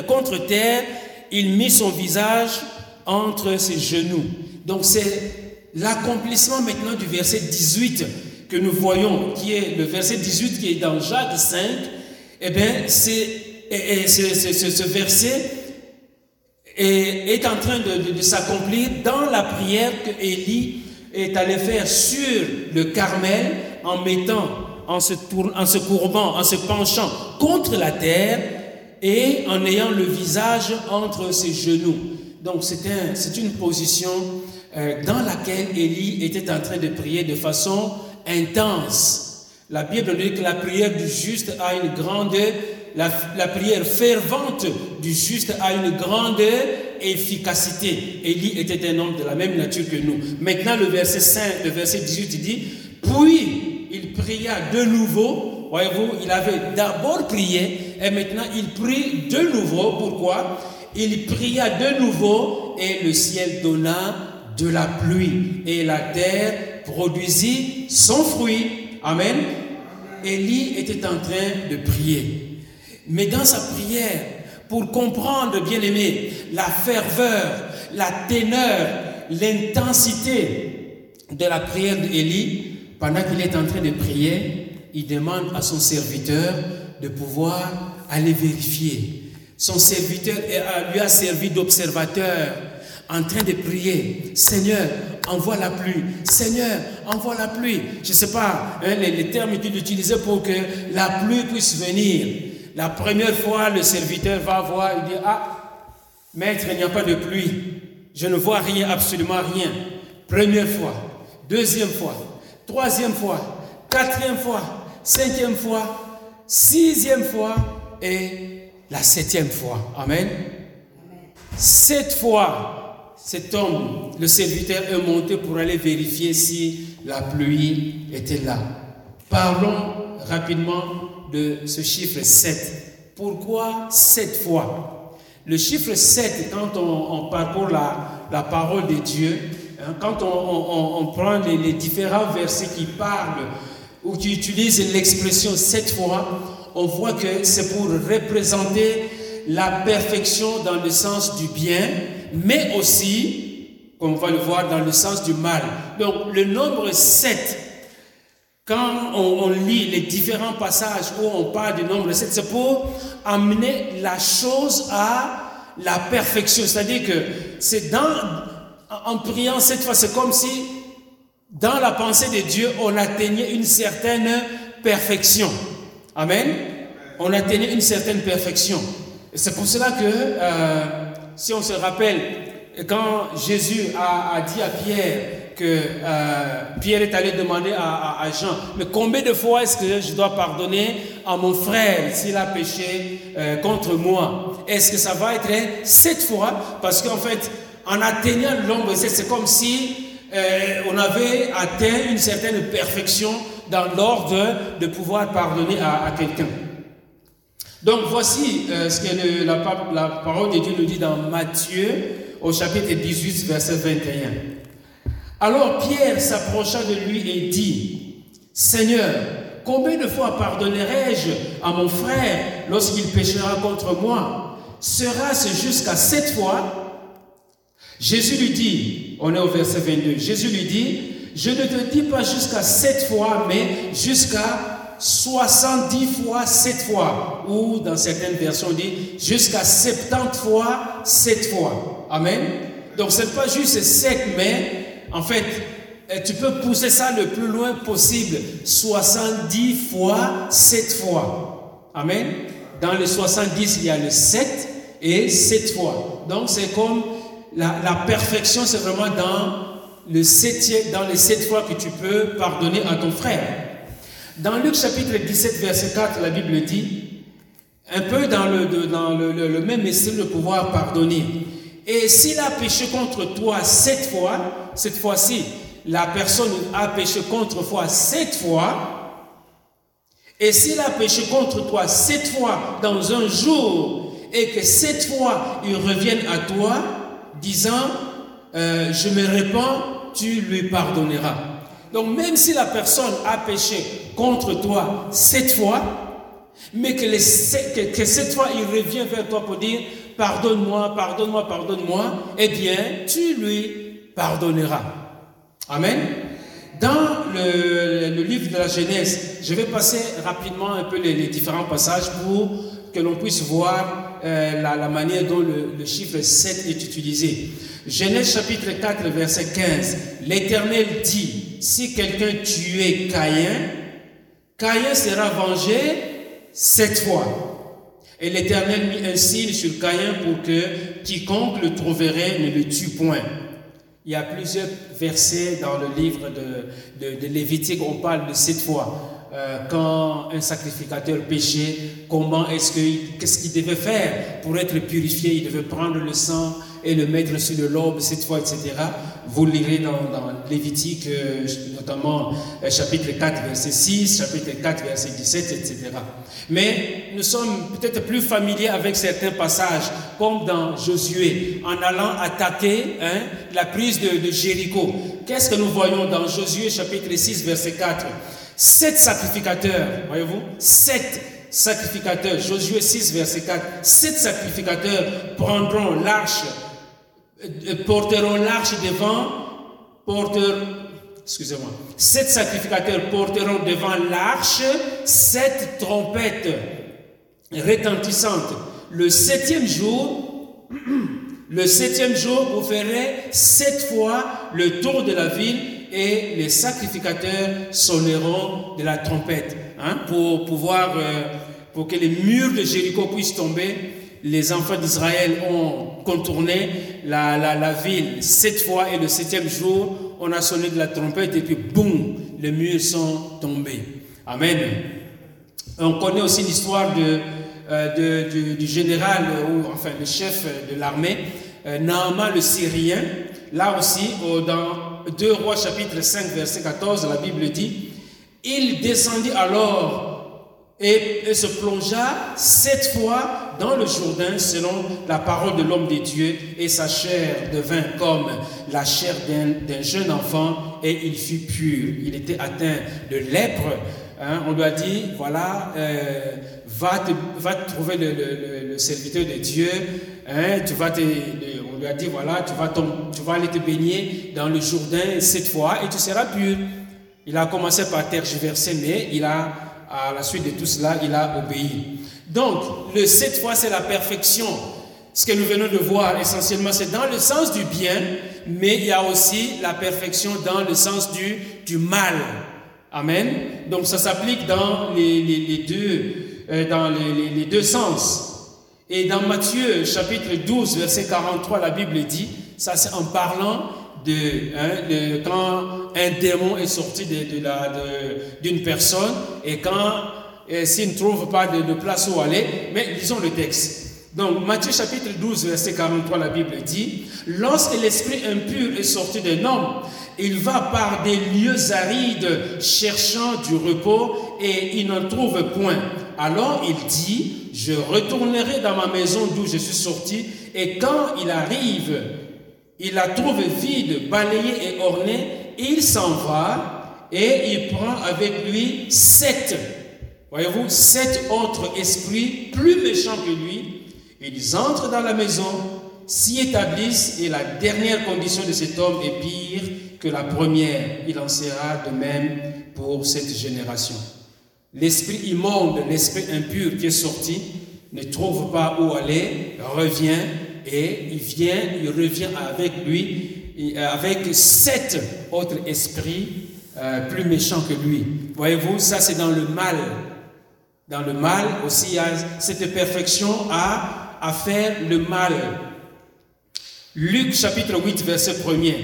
contre terre, il mit son visage entre ses genoux. Donc c'est l'accomplissement maintenant du verset 18 que nous voyons, qui est le verset 18 qui est dans Jacques 5. Eh bien, c'est, ce verset est, en train de, s'accomplir dans la prière que Élie est allé faire sur le Carmel en mettant, en se, en se courbant, en se penchant contre la terre et en ayant le visage entre ses genoux. Donc c'est une position euh, dans laquelle Élie était en train de prier de façon intense. La Bible dit que la prière du juste a une grande, la, prière fervente du juste a une grande efficacité. Élie était un homme de la même nature que nous. Maintenant, le verset 5, le verset 18, il dit, puis il pria de nouveau. Voyez-vous, il avait d'abord prié et maintenant il prie de nouveau. Pourquoi? Il pria de nouveau et le ciel donna de la pluie et la terre produisit son fruit. Amen. Élie était en train de prier. Mais dans sa prière, pour comprendre, bien aimé, la ferveur, la teneur, l'intensité de la prière d'Élie, pendant qu'il est en train de prier, il demande à son serviteur de pouvoir aller vérifier son serviteur lui a servi d'observateur en train de prier. Seigneur, envoie la pluie. Seigneur, envoie la pluie. Je ne sais pas hein, les, termes qu'il utilisait pour que la pluie puisse venir. La première fois, le serviteur va voir, il dit, ah, maître, il n'y a pas de pluie. je ne vois rien, absolument rien. Première fois, deuxième fois, troisième fois, quatrième fois, cinquième fois, sixième fois et la septième fois. Amen. Sept fois, cet homme, le serviteur, est monté pour aller vérifier si la pluie était là. Parlons rapidement de ce chiffre 7. Pourquoi sept fois? Le chiffre 7, quand on, parcourt la, parole de Dieu, hein, quand on, prend les, les, différents versets qui parlent ou qui utilisent l'expression sept fois, on voit que c'est pour représenter la perfection dans le sens du bien, mais aussi, comme on va le voir, dans le sens du mal. Donc le nombre 7, quand on, lit les différents passages où on parle du nombre 7, c'est pour amener la chose à la perfection. C'est-à-dire que c'est dans, en priant cette fois, c'est comme si dans la pensée de Dieu, on atteignait une certaine perfection. Amen. On atteignait une certaine perfection. C'est pour cela que, euh, si on se rappelle, quand Jésus a, dit à Pierre que euh, Pierre est allé demander à, Jean, mais combien de fois est-ce que je dois pardonner à mon frère s'il a péché euh, contre moi? Est-ce que ça va être sept fois? Parce qu'en fait, en atteignant l'ombre, c'est comme si on avait atteint une certaine perfection dans l'ordre de pouvoir pardonner à quelqu'un. Donc voici euh, ce que la, parole de Dieu nous dit dans Matthieu au chapitre 18, verset 21. Alors Pierre s'approcha de lui et dit, Seigneur, combien de fois pardonnerai-je à mon frère lorsqu'il péchera contre moi? Sera-ce jusqu'à sept fois Jésus lui dit, on est au verset 22, Jésus lui dit, je ne te dis pas jusqu'à sept fois, mais jusqu'à 70 fois 7 fois, ou dans certaines versions, on dit jusqu'à 70 fois 7 fois. Amen. Donc ce n'est pas juste 7, mais en fait, eh, tu peux pousser ça le plus loin possible. 70 fois 7 fois. Amen. Dans les 70, il y a le 7 et 7 fois. Donc c'est comme la perfection, c'est vraiment dans le septième, dans les 7 fois que tu peux pardonner à ton frère. Dans Luc chapitre 17, verset 4, la Bible dit, un peu dans le, dans le, même esprit de pouvoir pardonner. Et s'il a péché contre toi sept fois, cette fois-ci, la personne a péché contre toi sept fois, et s'il a péché contre toi sept fois dans un jour, et que sept fois il revienne à toi, disant, euh, je me répands, tu lui pardonneras. Donc même si la personne a péché contre toi sept fois, mais que, les, que, cette fois il revient vers toi pour dire pardonne-moi, pardonne-moi, pardonne-moi, eh bien tu lui pardonneras. Amen. Dans le, livre de la Genèse, je vais passer rapidement un peu les, différents passages pour que l'on puisse voir euh, la, manière dont le, chiffre 7 est utilisé. Genèse chapitre 4, verset 15. L'Éternel dit, si quelqu'un tuait Caïn, Caïn sera vengé sept fois. Et l'Éternel mit un signe sur Caïn pour que quiconque le trouverait ne le tue point. Il y a plusieurs versets dans le livre de, de, de Lévitique, on parle de sept fois. Euh, quand un sacrificateur péchait, comment est-ce que, qu'est-ce qu'il devait faire pour être purifié? Il devait prendre le sang et le mettre sur le lobe cette fois, etc. Vous lirez dans, Lévitique, euh, notamment euh, chapitre 4, verset 6, chapitre 4, verset 17, etc. Mais nous sommes peut-être plus familiers avec certains passages, comme dans Josué, en allant attaquer hein, la prise de Jéricho. Qu'est-ce que nous voyons dans Josué, chapitre 6, verset 4 Sept sacrificateurs, voyez-vous, sept sacrificateurs, Josué 6, verset 4, sept sacrificateurs prendront l'arche euh, porteront l'arche devant, porteur, excusez-moi, sept sacrificateurs porteront devant l'arche sept trompettes retentissantes. Le septième jour, le septième jour, vous ferez sept fois le tour de la ville et les sacrificateurs sonneront de la trompette hein, pour pouvoir, euh, pour que les murs de Jéricho puissent tomber les enfants d'Israël ont contourné la, la, ville sept fois et le septième jour, on a sonné de la trompette et puis boum, les murs sont tombés. Amen. On connaît aussi l'histoire de, euh, de, du, général, ou enfin le chef de l'armée, euh, Naaman le Syrien. Là aussi, dans 2 Rois chapitre 5 verset 14, la Bible dit, il descendit alors et, se plongea sept fois dans le Jourdain selon la parole de l'homme des dieux et sa chair devint comme la chair d'un jeune enfant et il fut pur. Il était atteint de lèpre. Hein. on lui a dit, voilà, euh, va, te, va trouver le, serviteur de Dieu. Hein, tu vas te, on lui a dit, voilà, tu vas, aller te baigner dans le Jourdain sept fois et tu seras pur. Il a commencé par tergiverser, mais il a à la suite de tout cela, il a obéi. Donc, le sept fois, c'est la perfection. Ce que nous venons de voir essentiellement, c'est dans le sens du bien, mais il y a aussi la perfection dans le sens du, du mal. Amen. Donc ça s'applique dans les, deux, euh, dans les, deux sens. Et dans Matthieu chapitre 12, verset 43, la Bible dit, ça c'est en parlant Hein, de, quand un démon est sorti d'une de, de, personne et quand s'il ne trouve pas de, place où aller, mais lisons le texte. Donc Matthieu chapitre 12 verset 43 la Bible dit, lorsque l'esprit impur est sorti d'un homme, il va par des lieux arides cherchant du repos et il n'en trouve point. Alors il dit, je retournerai dans ma maison d'où je suis sorti et quand il arrive, il la trouve vide, balayée et ornée, il s'en va et il prend avec lui sept, sept autres esprits plus méchants que lui. Ils entrent dans la maison, s'y établissent et la dernière condition de cet homme est pire que la première. Il en sera de même pour cette génération. L'esprit immonde, l'esprit impur qui est sorti, ne trouve pas où aller, revient et il vient, il revient avec lui, euh, avec sept autres esprits euh, plus méchants que lui. Voyez-vous, ça c'est dans le mal. Dans le mal aussi, cette perfection à, à faire le mal. Luc chapitre 8, verset 1er.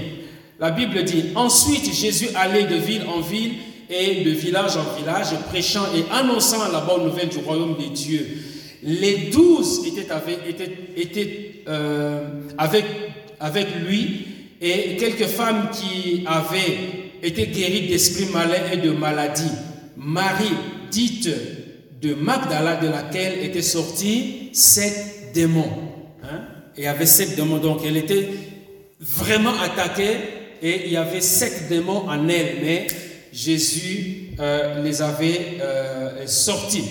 La Bible dit, ensuite Jésus allait de ville en ville et de village en village, prêchant et annonçant la bonne nouvelle du royaume des dieux. Les douze étaient euh, avec, lui et quelques femmes qui avaient été guéries d'esprits malins et de maladies. Marie, dite de Magdala, de laquelle étaient sortis sept démons. Hein? il y avait sept démons, donc elle était vraiment attaquée et il y avait sept démons en elle, mais Jésus euh, les avait euh, sortis.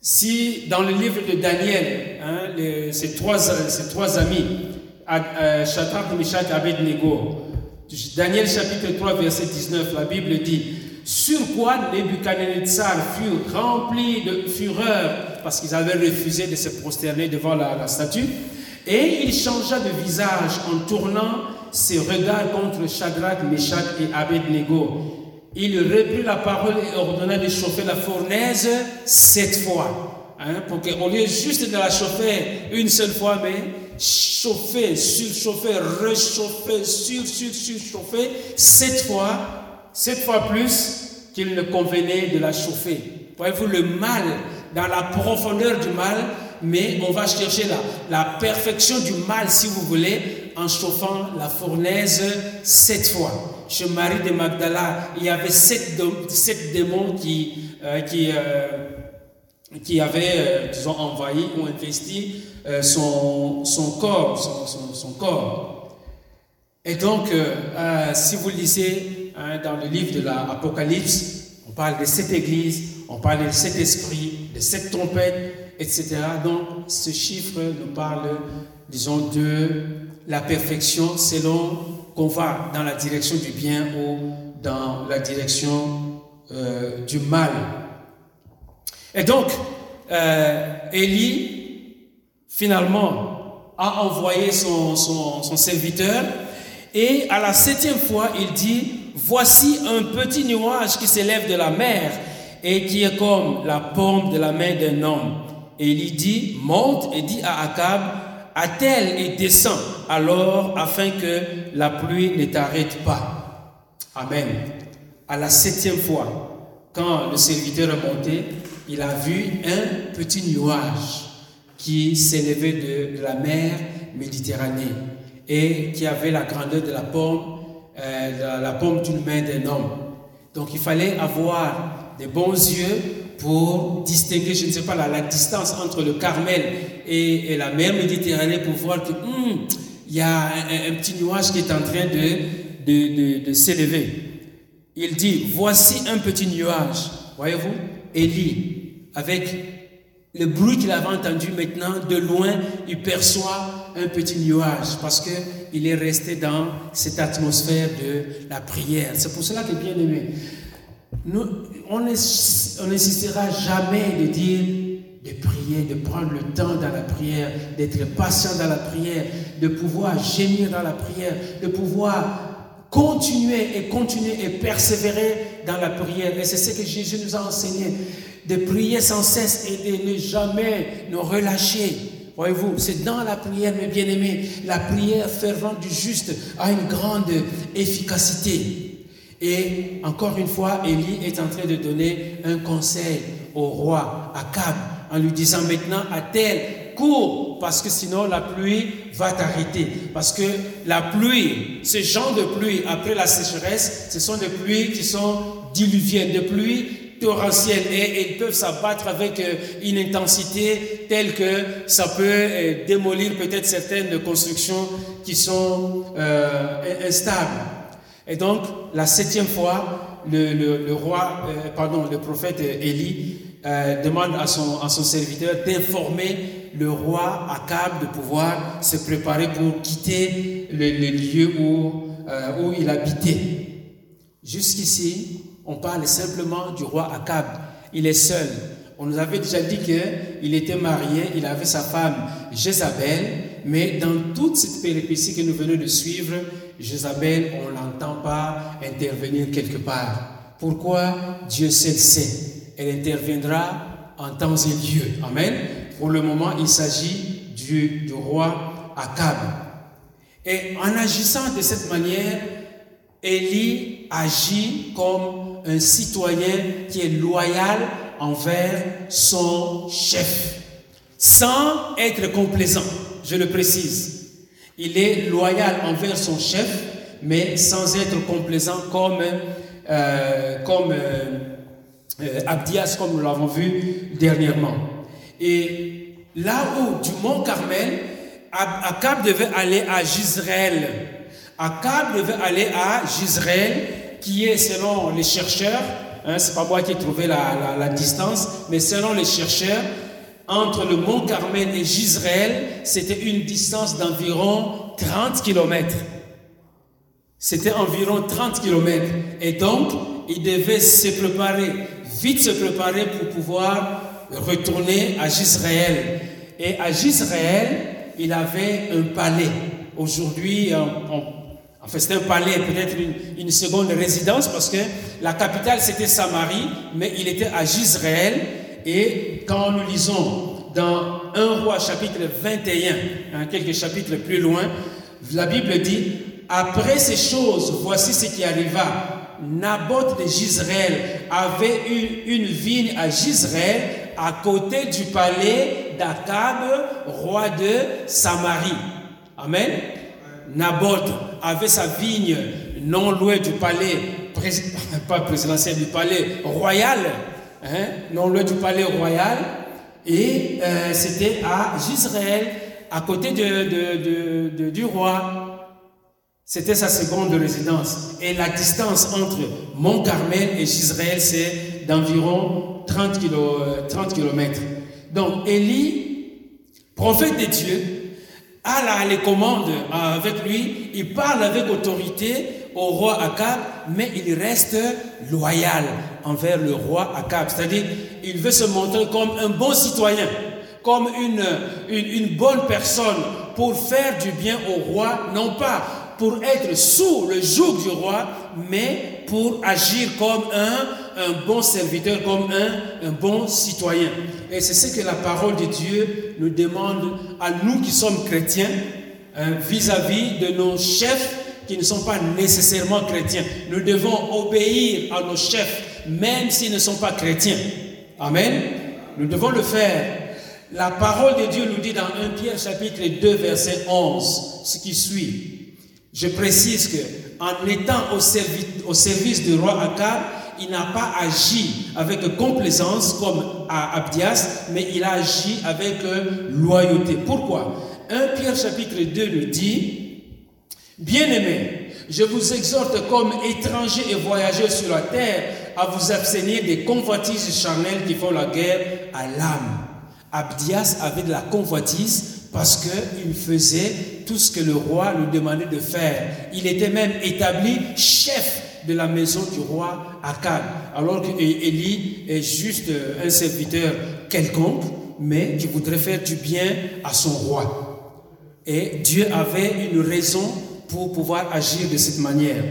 Si dans le livre de Daniel, hein, ces, trois, ces trois amis, euh, Shadrach, Meshach Abednego, Daniel chapitre 3 verset 19, la Bible dit, sur quoi Nebuchadnezzar fut rempli de fureur parce qu'ils avaient refusé de se prosterner devant la, la statue, et il changea de visage en tournant ses regards contre Shadrach, Meshach et Abednego il reprit la parole et ordonna de chauffer la fournaise sept fois. Hein, pour qu'au lieu juste de la chauffer une seule fois, mais chauffer, surchauffer, réchauffer, sur, sur, surchauffer sept fois, sept fois plus qu'il ne convenait de la chauffer. Voyez-vous le mal, dans la profondeur du mal, mais on va chercher la, la perfection du mal, si vous voulez, en chauffant la fournaise sept fois chez Marie de Magdala, il y avait sept, démons qui, euh, euh, avaient, euh, envahi ou investi son, son, corps, son, corps. Et donc, si vous lisez hein, dans le livre de l'Apocalypse, on parle de sept églises, on parle de sept esprits, de sept trompettes, etc. Donc, ce chiffre nous parle, disons, de la perfection selon qu'on va dans la direction du bien ou dans la direction euh, du mal. Et donc, euh, finalement, a envoyé son, serviteur et à la septième fois, il dit, voici un petit nuage qui s'élève de la mer et qui est comme la paume de la main d'un homme. Élie dit, monte et dit à Akab, attelle et descend alors afin que la pluie ne t'arrête pas? Amen. À la septième fois, quand le serviteur est monté, il a vu un petit nuage qui s'élevait de, la mer Méditerranée et qui avait la grandeur de la pomme, euh, la, pomme d'une main d'un homme. Donc il fallait avoir des bons yeux pour distinguer, je ne sais pas, la, distance entre le Carmel et, la mer Méditerranée pour voir que hmm, y a un, petit nuage qui est en train de, de, de, s'élever. Il dit, voici un petit nuage. Voyez-vous, Élie, avec le bruit qu'il avait entendu maintenant, de loin, il perçoit un petit nuage parce qu'il est resté dans cette atmosphère de la prière. C'est pour cela que, bien aimé, on n'insistera jamais de dire de prier, de prendre le temps dans la prière, d'être patient dans la prière, de pouvoir gémir dans la prière, de pouvoir continuer et continuer et persévérer dans la prière. Et c'est ce que Jésus nous a enseigné de prier sans cesse et de ne jamais nous relâcher. Voyez-vous, c'est dans la prière, mes bien-aimés, la prière fervente du juste a une grande efficacité. Et encore une fois, Élie est en train de donner un conseil au roi Akab en lui disant maintenant à tel cours? Parce que sinon la pluie va t'arrêter. Parce que la pluie, ce genre de pluie après la sécheresse, ce sont des pluies qui sont diluviennes, des pluies torrentielles et ils peuvent s'abattre avec euh, une intensité telle que ça peut euh, démolir peut-être certaines constructions qui sont euh, instables. Et donc, la septième fois, le, roi, le prophète Élie demande à son, serviteur d'informer le roi Akab de pouvoir se préparer pour quitter le, lieu où, où il habitait. Jusqu'ici, on parle simplement du roi Akab. Il est seul. On nous avait déjà dit qu'il était marié, il avait sa femme Jézabel, mais dans toute cette péripétie que nous venons de suivre, Jézabel, on ne l'entend pas intervenir quelque part. Pourquoi? Dieu seul sait. Elle interviendra en temps et lieu. Amen. Pour le moment, il s'agit du, du roi Akab. Et en agissant de cette manière, Élie agit comme un citoyen qui est loyal envers son chef, sans être complaisant, je le précise. Il est loyal envers son chef, mais sans être complaisant comme, euh, comme euh, euh, Abdias, comme nous l'avons vu dernièrement. Et là où, du mont Carmel, Akab devait aller à Gisraël. Akab devait aller à Gisraël qui est, selon les chercheurs, hein, c'est pas moi qui ai trouvé la, la, distance, mais selon les chercheurs, entre le mont Carmel et Gisraël, c'était une distance d'environ 30 km. C'était environ 30 km. Et donc, il devait se préparer, vite se préparer pour pouvoir retourner à Gisraël. Et à Gisraël, il avait un palais. Aujourd'hui, on Enfin, c'était un palais, peut-être une, seconde résidence, parce que la capitale c'était Samarie, mais il était à Gisraël. Et quand nous lisons dans 1 roi chapitre 21, hein, quelques chapitres plus loin, la Bible dit Après ces choses, voici ce qui arriva. Naboth de Gisraël avait eu une vigne à Gisraël à côté du palais d'Akab, roi de Samarie. Amen. Naboth avait sa vigne non loin du palais, pas présidentiel, du palais royal, hein, non loin du palais royal, et euh, c'était à Gisraël, à côté de, du roi. C'était sa seconde résidence. Et la distance entre Mont Carmel et Gisraël, c'est d'environ 30, km. Donc, Élie, prophète de Dieu, Allah les commandes avec lui, il parle avec autorité au roi Akab, mais il reste loyal envers le roi Akab. C'est-à-dire, il veut se montrer comme un bon citoyen, comme une, une, bonne personne pour faire du bien au roi, non pas pour être sous le joug du roi, mais pour agir comme un un bon serviteur, comme un, un bon citoyen. Et c'est ce que la parole de Dieu nous demande à nous qui sommes chrétiens hein, vis-à-vis -vis de nos chefs qui ne sont pas nécessairement chrétiens. Nous devons obéir à nos chefs, même s'ils ne sont pas chrétiens. Amen. Nous devons le faire. La parole de Dieu nous dit dans 1 Pierre chapitre 2 verset 11 ce qui suit. Je précise que en étant au, service, au service du roi Akab, il n'a pas agi avec complaisance comme à Abdias, mais il a agi avec loyauté. Pourquoi? 1 Pierre chapitre 2 nous dit, Bien-aimés, je vous exhorte comme étrangers et voyageurs sur la terre à vous abstenir des convoitises charnelles qui font la guerre à l'âme. Abdias avait de la convoitise parce qu'il faisait tout ce que le roi lui demandait de faire. Il était même établi chef de la maison du roi Akkad, alors qu'Élie est juste un serviteur quelconque, mais qui voudrait faire du bien à son roi. Et Dieu avait une raison pour pouvoir agir de cette manière.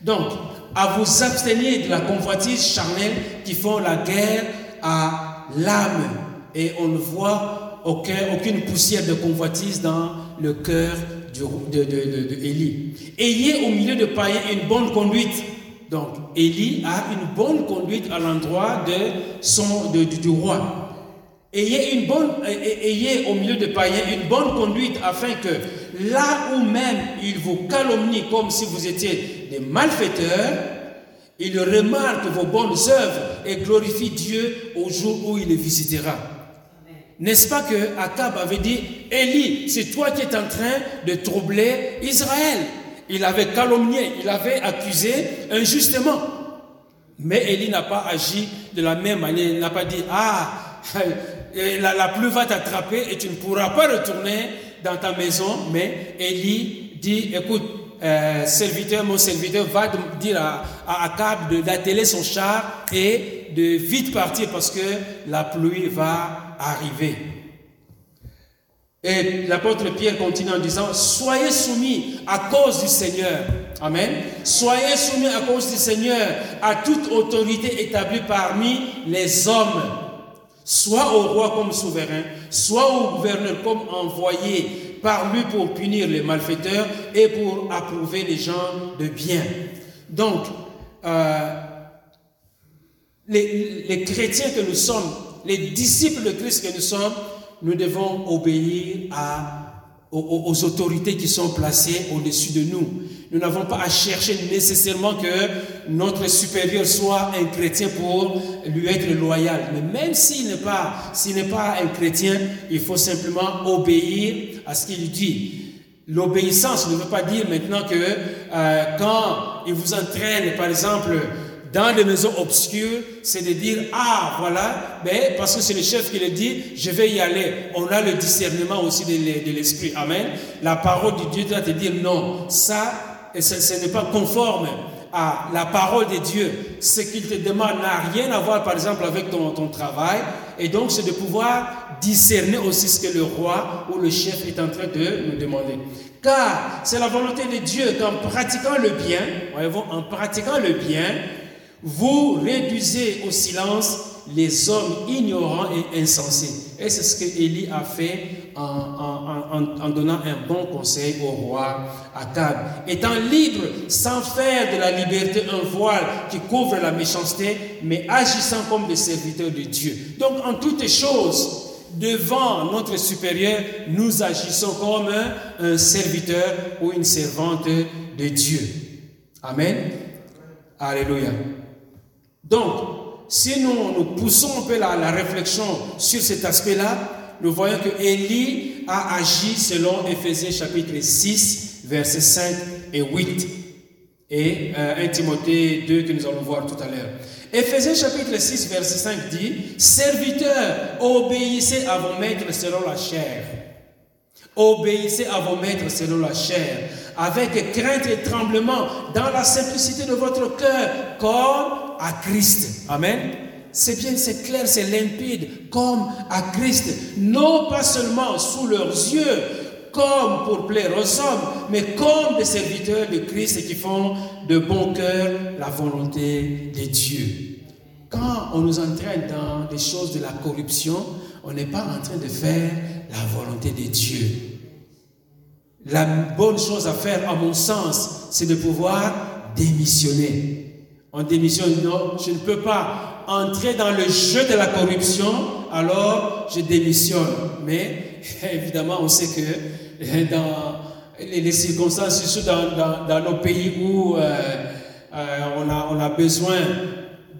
Donc, à vous abstenir de la convoitise charnelle qui font la guerre à l'âme. Et on ne voit aucun, aucune poussière de convoitise dans le cœur de, de, Ayez au milieu de païens une bonne conduite. Donc, Élie a une bonne conduite à l'endroit de son, du roi. Ayez, une bonne, ayez au milieu de païens une bonne conduite afin que là où même il vous calomnie comme si vous étiez des malfaiteurs, il remarque vos bonnes œuvres et glorifie Dieu au jour où il les visitera. N'est-ce pas que Akab avait dit, Élie, c'est toi qui es en train de troubler Israël. Il avait calomnié, il avait accusé injustement. Mais Élie n'a pas agi de la même manière. Il n'a pas dit, ah, la, pluie va t'attraper et tu ne pourras pas retourner dans ta maison. Mais Élie dit, écoute, euh, serviteur, mon serviteur va dire à, à Akab d'atteler son char et de vite partir parce que la pluie va arriver. Et l'apôtre Pierre continue en disant, soyez soumis à cause du Seigneur. Amen. Soyez soumis à cause du Seigneur à toute autorité établie parmi les hommes, soit au roi comme souverain, soit au gouverneur comme envoyé par lui pour punir les malfaiteurs et pour approuver les gens de bien. Donc, euh, les, chrétiens que nous sommes les disciples de Christ que nous sommes, nous devons obéir aux, autorités qui sont placées au-dessus de nous. Nous n'avons pas à chercher nécessairement que notre supérieur soit un chrétien pour lui être loyal. Mais même s'il n'est pas, pas un chrétien, il faut simplement obéir à ce qu'il dit. L'obéissance ne veut pas dire maintenant que euh, quand il vous entraîne, par exemple, dans les maisons obscures, c'est de dire, ah voilà, mais parce que c'est le chef qui le dit, je vais y aller. On a le discernement aussi de l'esprit. Amen. La parole de Dieu doit te dire, non, ça, ce n'est pas conforme à la parole de Dieu. Ce qu'il te demande n'a rien à voir, par exemple, avec ton, travail. Et donc, c'est de pouvoir discerner aussi ce que le roi ou le chef est en train de nous demander. Car c'est la volonté de Dieu qu'en pratiquant le bien, en pratiquant le bien, vous réduisez au silence les hommes ignorants et insensés. Et c'est ce que Élie a fait en, donnant un bon conseil au roi Akab. Étant libre, sans faire de la liberté un voile qui couvre la méchanceté, mais agissant comme des serviteurs de Dieu. Donc en toutes choses, devant notre supérieur, nous agissons comme un serviteur ou une servante de Dieu. Amen. Alléluia. Donc, si nous, poussons un peu la, la réflexion sur cet aspect-là, nous voyons que Élie a agi selon Éphésiens chapitre 6, versets 5 et 8. Et 1 euh, Timothée 2 que nous allons voir tout à l'heure. Éphésiens chapitre 6, verset 5 dit, Serviteurs, obéissez à vos maîtres selon la chair. Obéissez à vos maîtres selon la chair, avec crainte et tremblement, dans la simplicité de votre cœur, comme à Christ. Amen. C'est bien, c'est clair, c'est limpide, comme à Christ. Non pas seulement sous leurs yeux, comme pour plaire aux hommes, mais comme des serviteurs de Christ qui font de bon cœur la volonté de Dieu. Quand on nous entraîne dans des choses de la corruption, on n'est pas en train de faire la volonté de Dieu. La bonne chose à faire, à mon sens, c'est de pouvoir démissionner. On démissionne, non, je ne peux pas entrer dans le jeu de la corruption, alors je démissionne. Mais évidemment, on sait que dans les circonstances, surtout dans, nos pays où euh, euh, on, a, besoin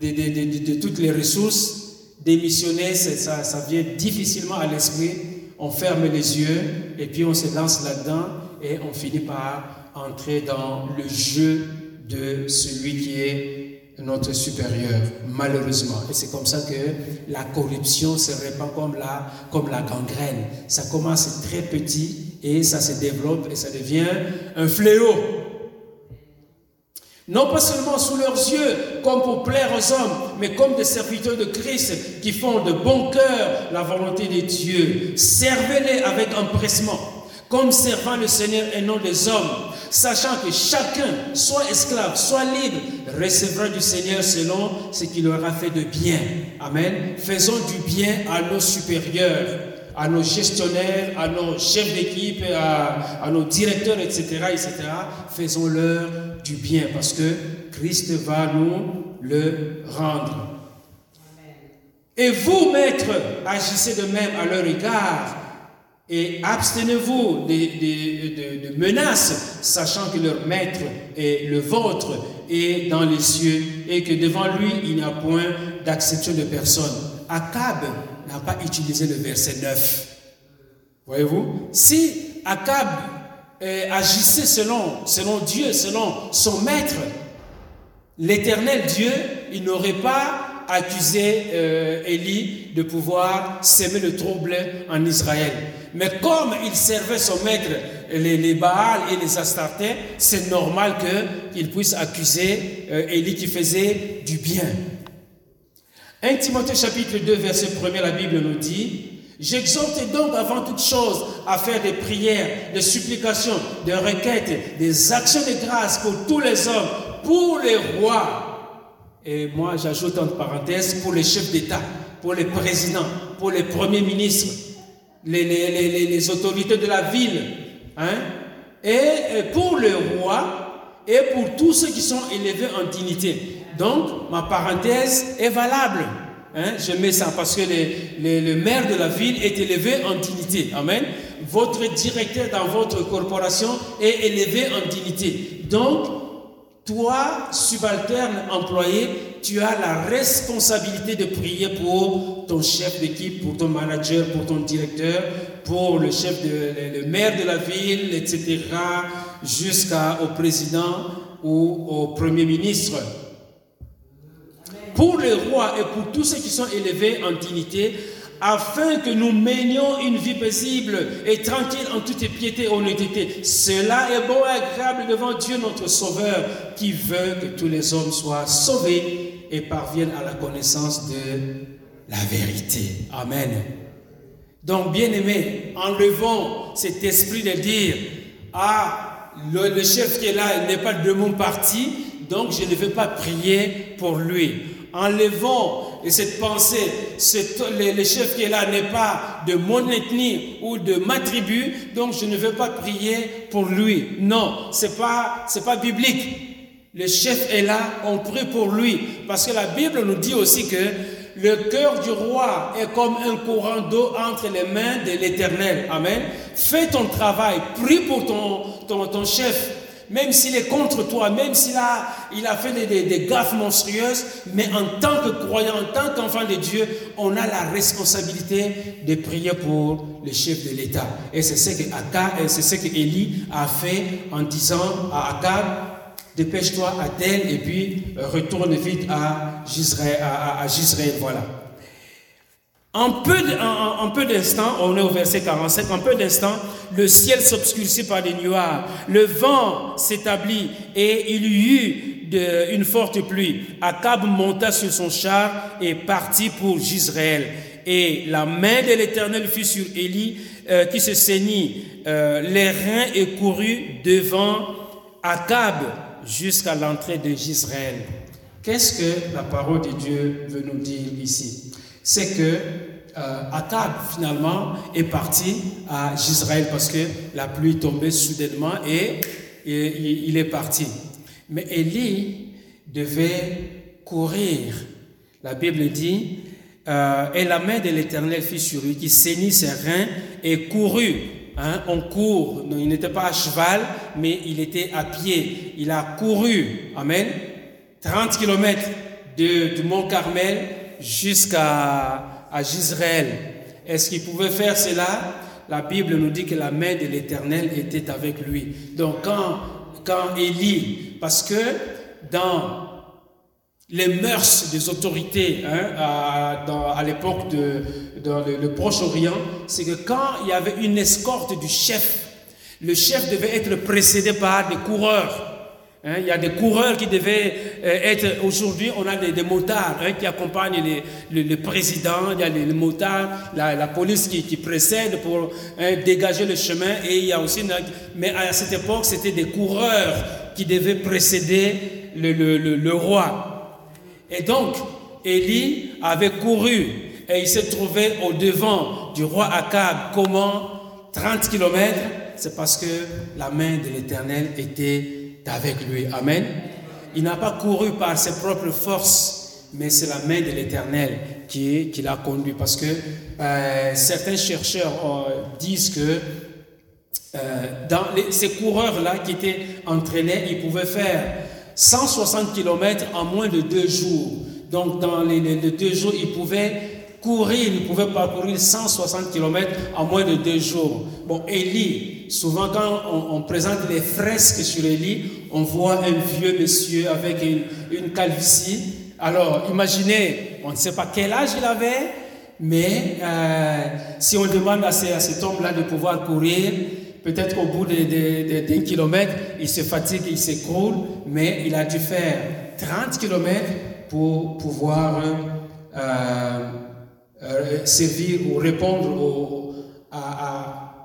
de, toutes les ressources, démissionner, ça, ça vient difficilement à l'esprit. On ferme les yeux et puis on se lance là-dedans et on finit par entrer dans le jeu de celui qui est notre supérieur, malheureusement. Et c'est comme ça que la corruption se répand comme la, comme la gangrène. Ça commence très petit et ça se développe et ça devient un fléau. Non pas seulement sous leurs yeux, comme pour plaire aux hommes, mais comme des serviteurs de Christ qui font de bon cœur la volonté de Dieu. Servez-les avec empressement, comme servant le Seigneur et non des hommes, sachant que chacun, soit esclave, soit libre, recevra du Seigneur selon ce qu'il aura fait de bien. Amen. Faisons du bien à nos supérieurs à nos gestionnaires, à nos chefs d'équipe, à, à, nos directeurs, etc., etc., faisons-leur du bien parce que Christ va nous le rendre. Et vous, maîtres, agissez de même à leur égard et abstenez-vous de, menaces, sachant que leur maître est le vôtre et dans les cieux et que devant lui, il n'y a point d'acception de personne. Akab n'a pas utilisé le verset 9. Voyez-vous? Si Akab euh, agissait selon Dieu, selon son maître, l'éternel Dieu, il n'aurait pas accusé euh, Élie de pouvoir s'aimer le trouble en Israël. Mais comme il servait son maître, les, les Baals et les Astartés, c'est normal qu'il puisse accuser euh, Élie qui faisait du bien. 1 Timothée chapitre 2, verset 1, la Bible nous dit, J'exhorte donc avant toute chose à faire des prières, des supplications, des requêtes, des actions de grâce pour tous les hommes, pour les rois. Et moi, j'ajoute entre parenthèses, pour les chefs d'État, pour les présidents, pour les premiers ministres, les, autorités de la ville, hein, et pour le roi et pour tous ceux qui sont élevés en dignité. Donc, ma parenthèse est valable. Hein, je mets ça parce que le maire de la ville est élevé en dignité. Amen. Votre directeur dans votre corporation est élevé en dignité. Donc, toi, subalterne employé, tu as la responsabilité de prier pour ton chef d'équipe, pour ton manager, pour ton directeur, pour le chef de maire de la ville, etc., jusqu'au président ou au premier ministre pour le roi et pour tous ceux qui sont élevés en dignité, afin que nous menions une vie paisible et tranquille en toute piété et honnêteté. Cela est bon et agréable devant Dieu notre Sauveur, qui veut que tous les hommes soient sauvés et parviennent à la connaissance de la vérité. Amen. Donc, bien aimé, enlevons cet esprit de dire, ah, le, chef qui est là n'est pas de mon parti, donc je ne vais pas prier pour lui enlevons cette pensée, le, chef qui est là n'est pas de mon ethnie ou de ma tribu, donc je ne veux pas prier pour lui. Non, c'est pas, c'est pas biblique. Le chef est là, on prie pour lui. Parce que la Bible nous dit aussi que le cœur du roi est comme un courant d'eau entre les mains de l'éternel. Amen. Fais ton travail, prie pour ton, ton, ton chef même s'il est contre toi, même s'il a, il a fait des, gaffes monstrueuses, mais en tant que croyant, en tant qu'enfant de Dieu, on a la responsabilité de prier pour le chef de l'État. Et c'est ce que c'est ce que Élie a fait en disant à Akab, dépêche-toi à tel et puis retourne vite à Gisraël, à, à voilà. En, peu d'instants, on est au verset 45, en peu d'instants, le ciel s'obscurcit par des nuages, le vent s'établit et il y eut une forte pluie. Akab monta sur son char et partit pour Gisraël. Et la main de l'Éternel fut sur Élie euh, qui se saignit euh, les reins et courut devant Akab jusqu'à l'entrée de Gisraël. Qu'est-ce que la parole de Dieu veut nous dire ici? C'est que euh, Akab finalement est parti à Gisraël parce que la pluie tombait soudainement et, il est parti. Mais Élie devait courir. La Bible dit, euh, et la main de l'Éternel fut sur lui, qui saignit ses reins et courut. Hein, on court, il n'était pas à cheval, mais il était à pied. Il a couru, Amen, 30 kilomètres du mont Carmel jusqu'à à Gisraël. Est-ce qu'il pouvait faire cela? La Bible nous dit que la main de l'Éternel était avec lui. Donc quand, quand Élie, parce que dans les mœurs des autorités hein, à, à l'époque de, dans le, Proche-Orient, c'est que quand il y avait une escorte du chef, le chef devait être précédé par des coureurs. Hein, il y a des coureurs qui devaient euh, être, aujourd'hui, on a des, motards hein, qui accompagnent le, président, il y a les, motards, la, police qui, précède pour hein, dégager le chemin, et il y a aussi, mais à cette époque, c'était des coureurs qui devaient précéder le roi. Et donc, Élie avait couru et il s'est trouvé au devant du roi Akab. Comment? 30 kilomètres C'est parce que la main de l'Éternel était avec lui. Amen. Il n'a pas couru par ses propres forces, mais c'est la main de l'Éternel qui, l'a conduit. Parce que euh, certains chercheurs euh, disent que euh, ces coureurs-là qui étaient entraînés, ils pouvaient faire 160 km en moins de deux jours. Donc dans les, deux jours, il pouvait courir, il pouvait parcourir 160 km en moins de deux jours. Bon, Élie, souvent quand on, présente les fresques sur Élie, on voit un vieux monsieur avec une, calvitie. Alors, imaginez, on ne sait pas quel âge il avait, mais euh, si on demande à ces, à cet homme-là de pouvoir courir, Peut-être qu'au bout d'un kilomètre, il se fatigue, il s'écroule, mais il a dû faire 30 kilomètres pour pouvoir euh, euh, servir ou répondre à,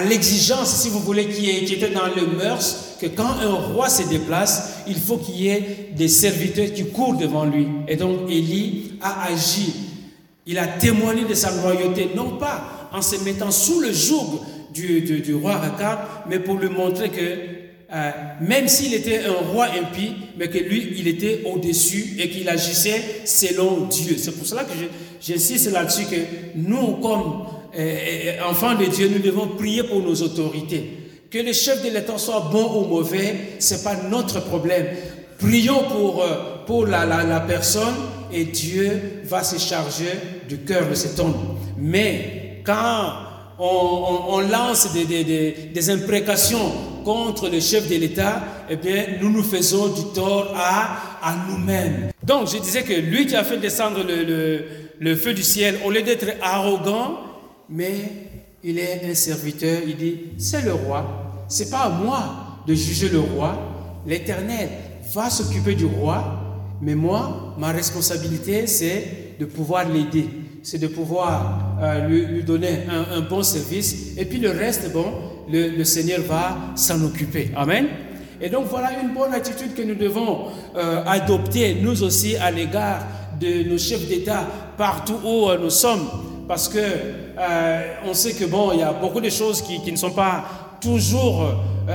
l'exigence, si vous voulez, qui, était dans le mœurs, que quand un roi se déplace, il faut qu'il y ait des serviteurs qui courent devant lui. Et donc Élie a agi. Il a témoigné de sa loyauté, non pas en se mettant sous le joug du, roi Akab, mais pour lui montrer que euh, même s'il était un roi impie, mais que lui, il était au-dessus et qu'il agissait selon Dieu. C'est pour cela que j'insiste là-dessus que nous, comme euh, euh, enfants de Dieu, nous devons prier pour nos autorités. Que le chef de l'État soit bon ou mauvais, c'est pas notre problème. Prions pour, pour la, la, personne et Dieu va se charger du cœur de cet homme. Mais quand on, lance des, imprécations contre le chef de l'État, eh bien, nous nous faisons du tort à, à nous-mêmes. Donc, je disais que lui qui a fait descendre le, feu du ciel, au lieu d'être arrogant, mais il est un serviteur, il dit, c'est le roi, c'est pas à moi de juger le roi, l'Éternel va s'occuper du roi, mais moi, ma responsabilité, c'est de pouvoir l'aider c'est de pouvoir euh, lui, donner un, bon service. Et puis le reste, bon, le, Seigneur va s'en occuper. Amen. Et donc voilà une bonne attitude que nous devons euh, adopter, nous aussi, à l'égard de nos chefs d'État partout où euh, nous sommes. Parce que on sait que bon, il y a beaucoup de choses qui, ne sont pas toujours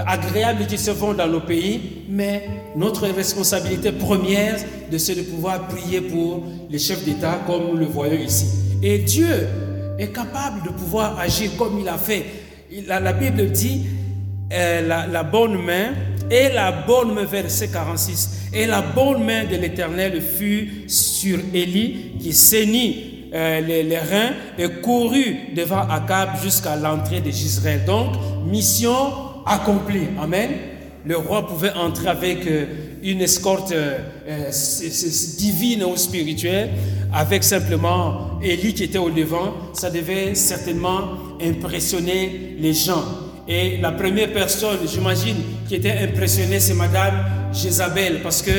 agréables qui se font dans nos pays, mais notre responsabilité première, c'est de pouvoir prier pour les chefs d'État comme nous le voyons ici. Et Dieu est capable de pouvoir agir comme il a fait. La, Bible dit euh, la, bonne main et la bonne main, verset 46, et la bonne main de l'Éternel fut sur Élie qui saignit euh, les, reins et courut devant Akab jusqu'à l'entrée de Gisraël. Donc, mission accomplie. Amen. Le roi pouvait entrer avec euh, une escorte divine ou spirituelle avec simplement Élie qui était au devant, ça devait certainement impressionner les gens. Et la première personne, j'imagine, qui était impressionnée, c'est Madame Jézabel, parce que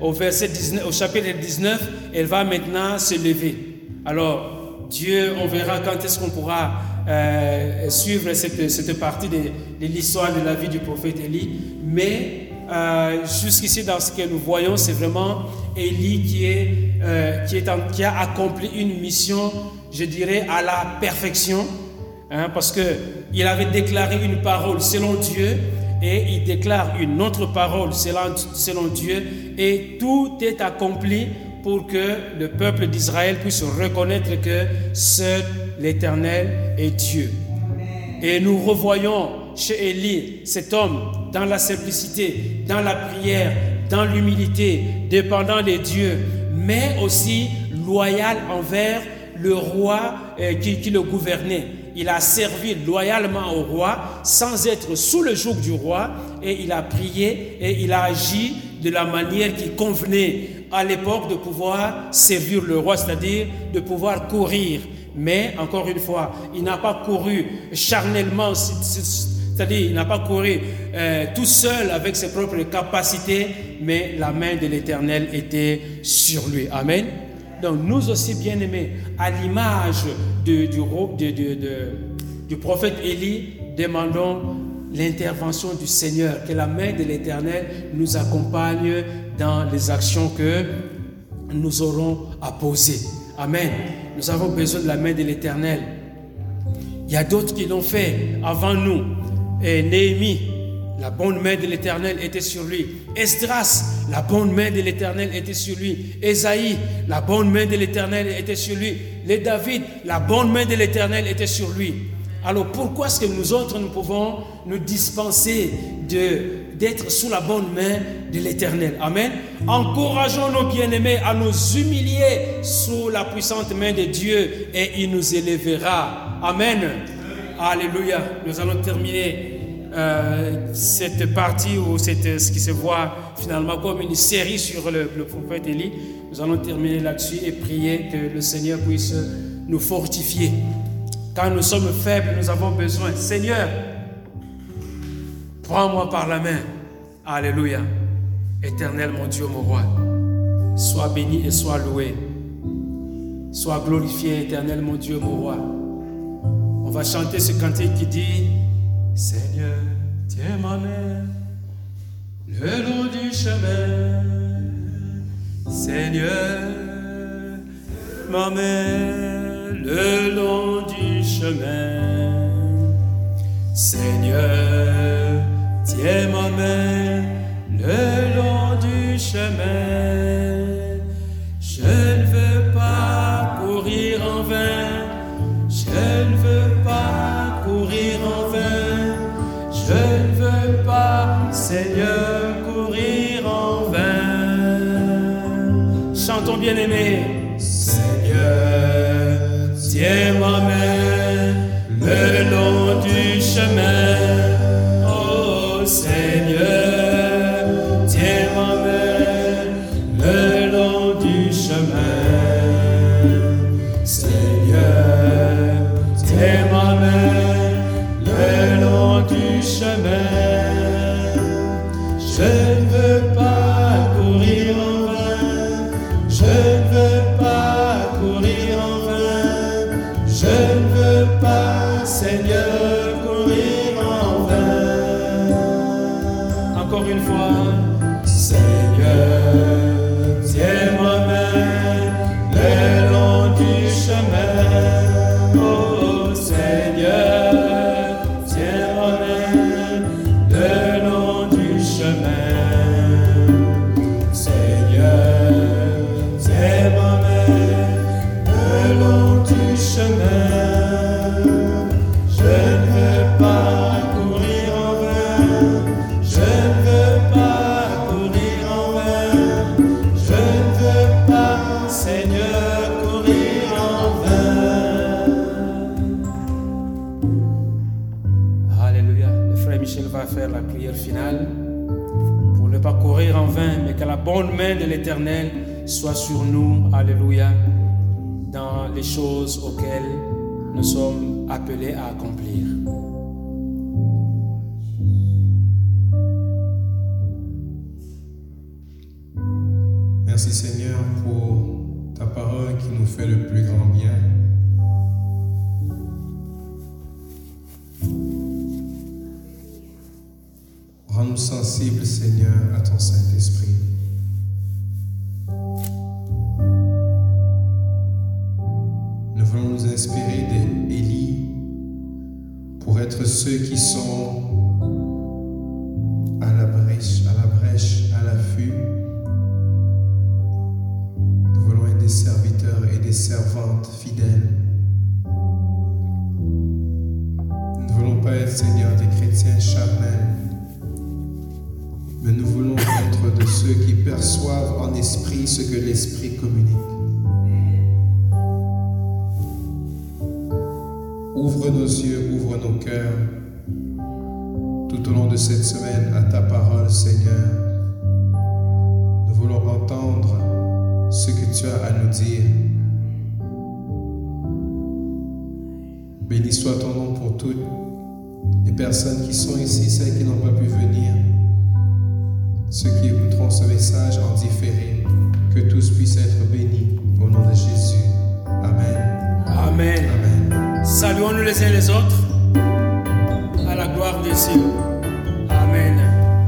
au verset 19, au chapitre 19, elle va maintenant se lever. Alors, Dieu, on verra quand est-ce qu'on pourra euh, suivre cette, cette partie de, l'histoire de la vie du prophète Élie, mais euh, jusqu'ici, dans ce que nous voyons, c'est vraiment Élie qui, est, euh, qui, est qui a accompli une mission, je dirais, à la perfection, hein, parce qu'il avait déclaré une parole selon Dieu et il déclare une autre parole selon Dieu, et tout est accompli pour que le peuple d'Israël puisse reconnaître que seul l'Éternel est Dieu. Et nous revoyons chez Élie cet homme dans la simplicité, dans la prière, dans l'humilité, dépendant des dieux, mais aussi loyal envers le roi euh, qui, qui, le gouvernait. Il a servi loyalement au roi sans être sous le joug du roi et il a prié et il a agi de la manière qui convenait à l'époque de pouvoir servir le roi, c'est-à-dire de pouvoir courir. Mais encore une fois, il n'a pas couru charnellement c'est-à-dire, il n'a pas couru euh, tout seul avec ses propres capacités, mais la main de l'Éternel était sur lui. Amen. Donc, nous aussi, bien-aimés, à l'image du, du prophète Élie, demandons l'intervention du Seigneur, que la main de l'Éternel nous accompagne dans les actions que nous aurons à poser. Amen. Nous avons besoin de la main de l'Éternel. Il y a d'autres qui l'ont fait avant nous. Et Néhémie, la bonne main de l'Éternel était sur lui. Esdras, la bonne main de l'Éternel était sur lui. Esaïe, la bonne main de l'Éternel était sur lui. Les David, la bonne main de l'Éternel était sur lui. Alors pourquoi est-ce que nous autres, nous pouvons nous dispenser de, d'être sous la bonne main de l'Éternel Amen. Encourageons nos bien-aimés à nous humilier sous la puissante main de Dieu et il nous élèvera. Amen. Alléluia. Nous allons terminer euh, cette partie ou cette, ce qui se voit finalement comme une série sur le, le prophète Élie. Nous allons terminer là-dessus et prier que le Seigneur puisse nous fortifier. Quand nous sommes faibles, nous avons besoin. Seigneur, prends-moi par la main. Alléluia. Éternel mon Dieu, mon roi. Sois béni et sois loué. Sois glorifié, éternel mon Dieu, mon roi. On va chanter ce cantique qui dit Seigneur, tiens ma main le long du chemin. Seigneur, ma main le long du chemin. Seigneur, tiens ma main le long du chemin. À accomplir.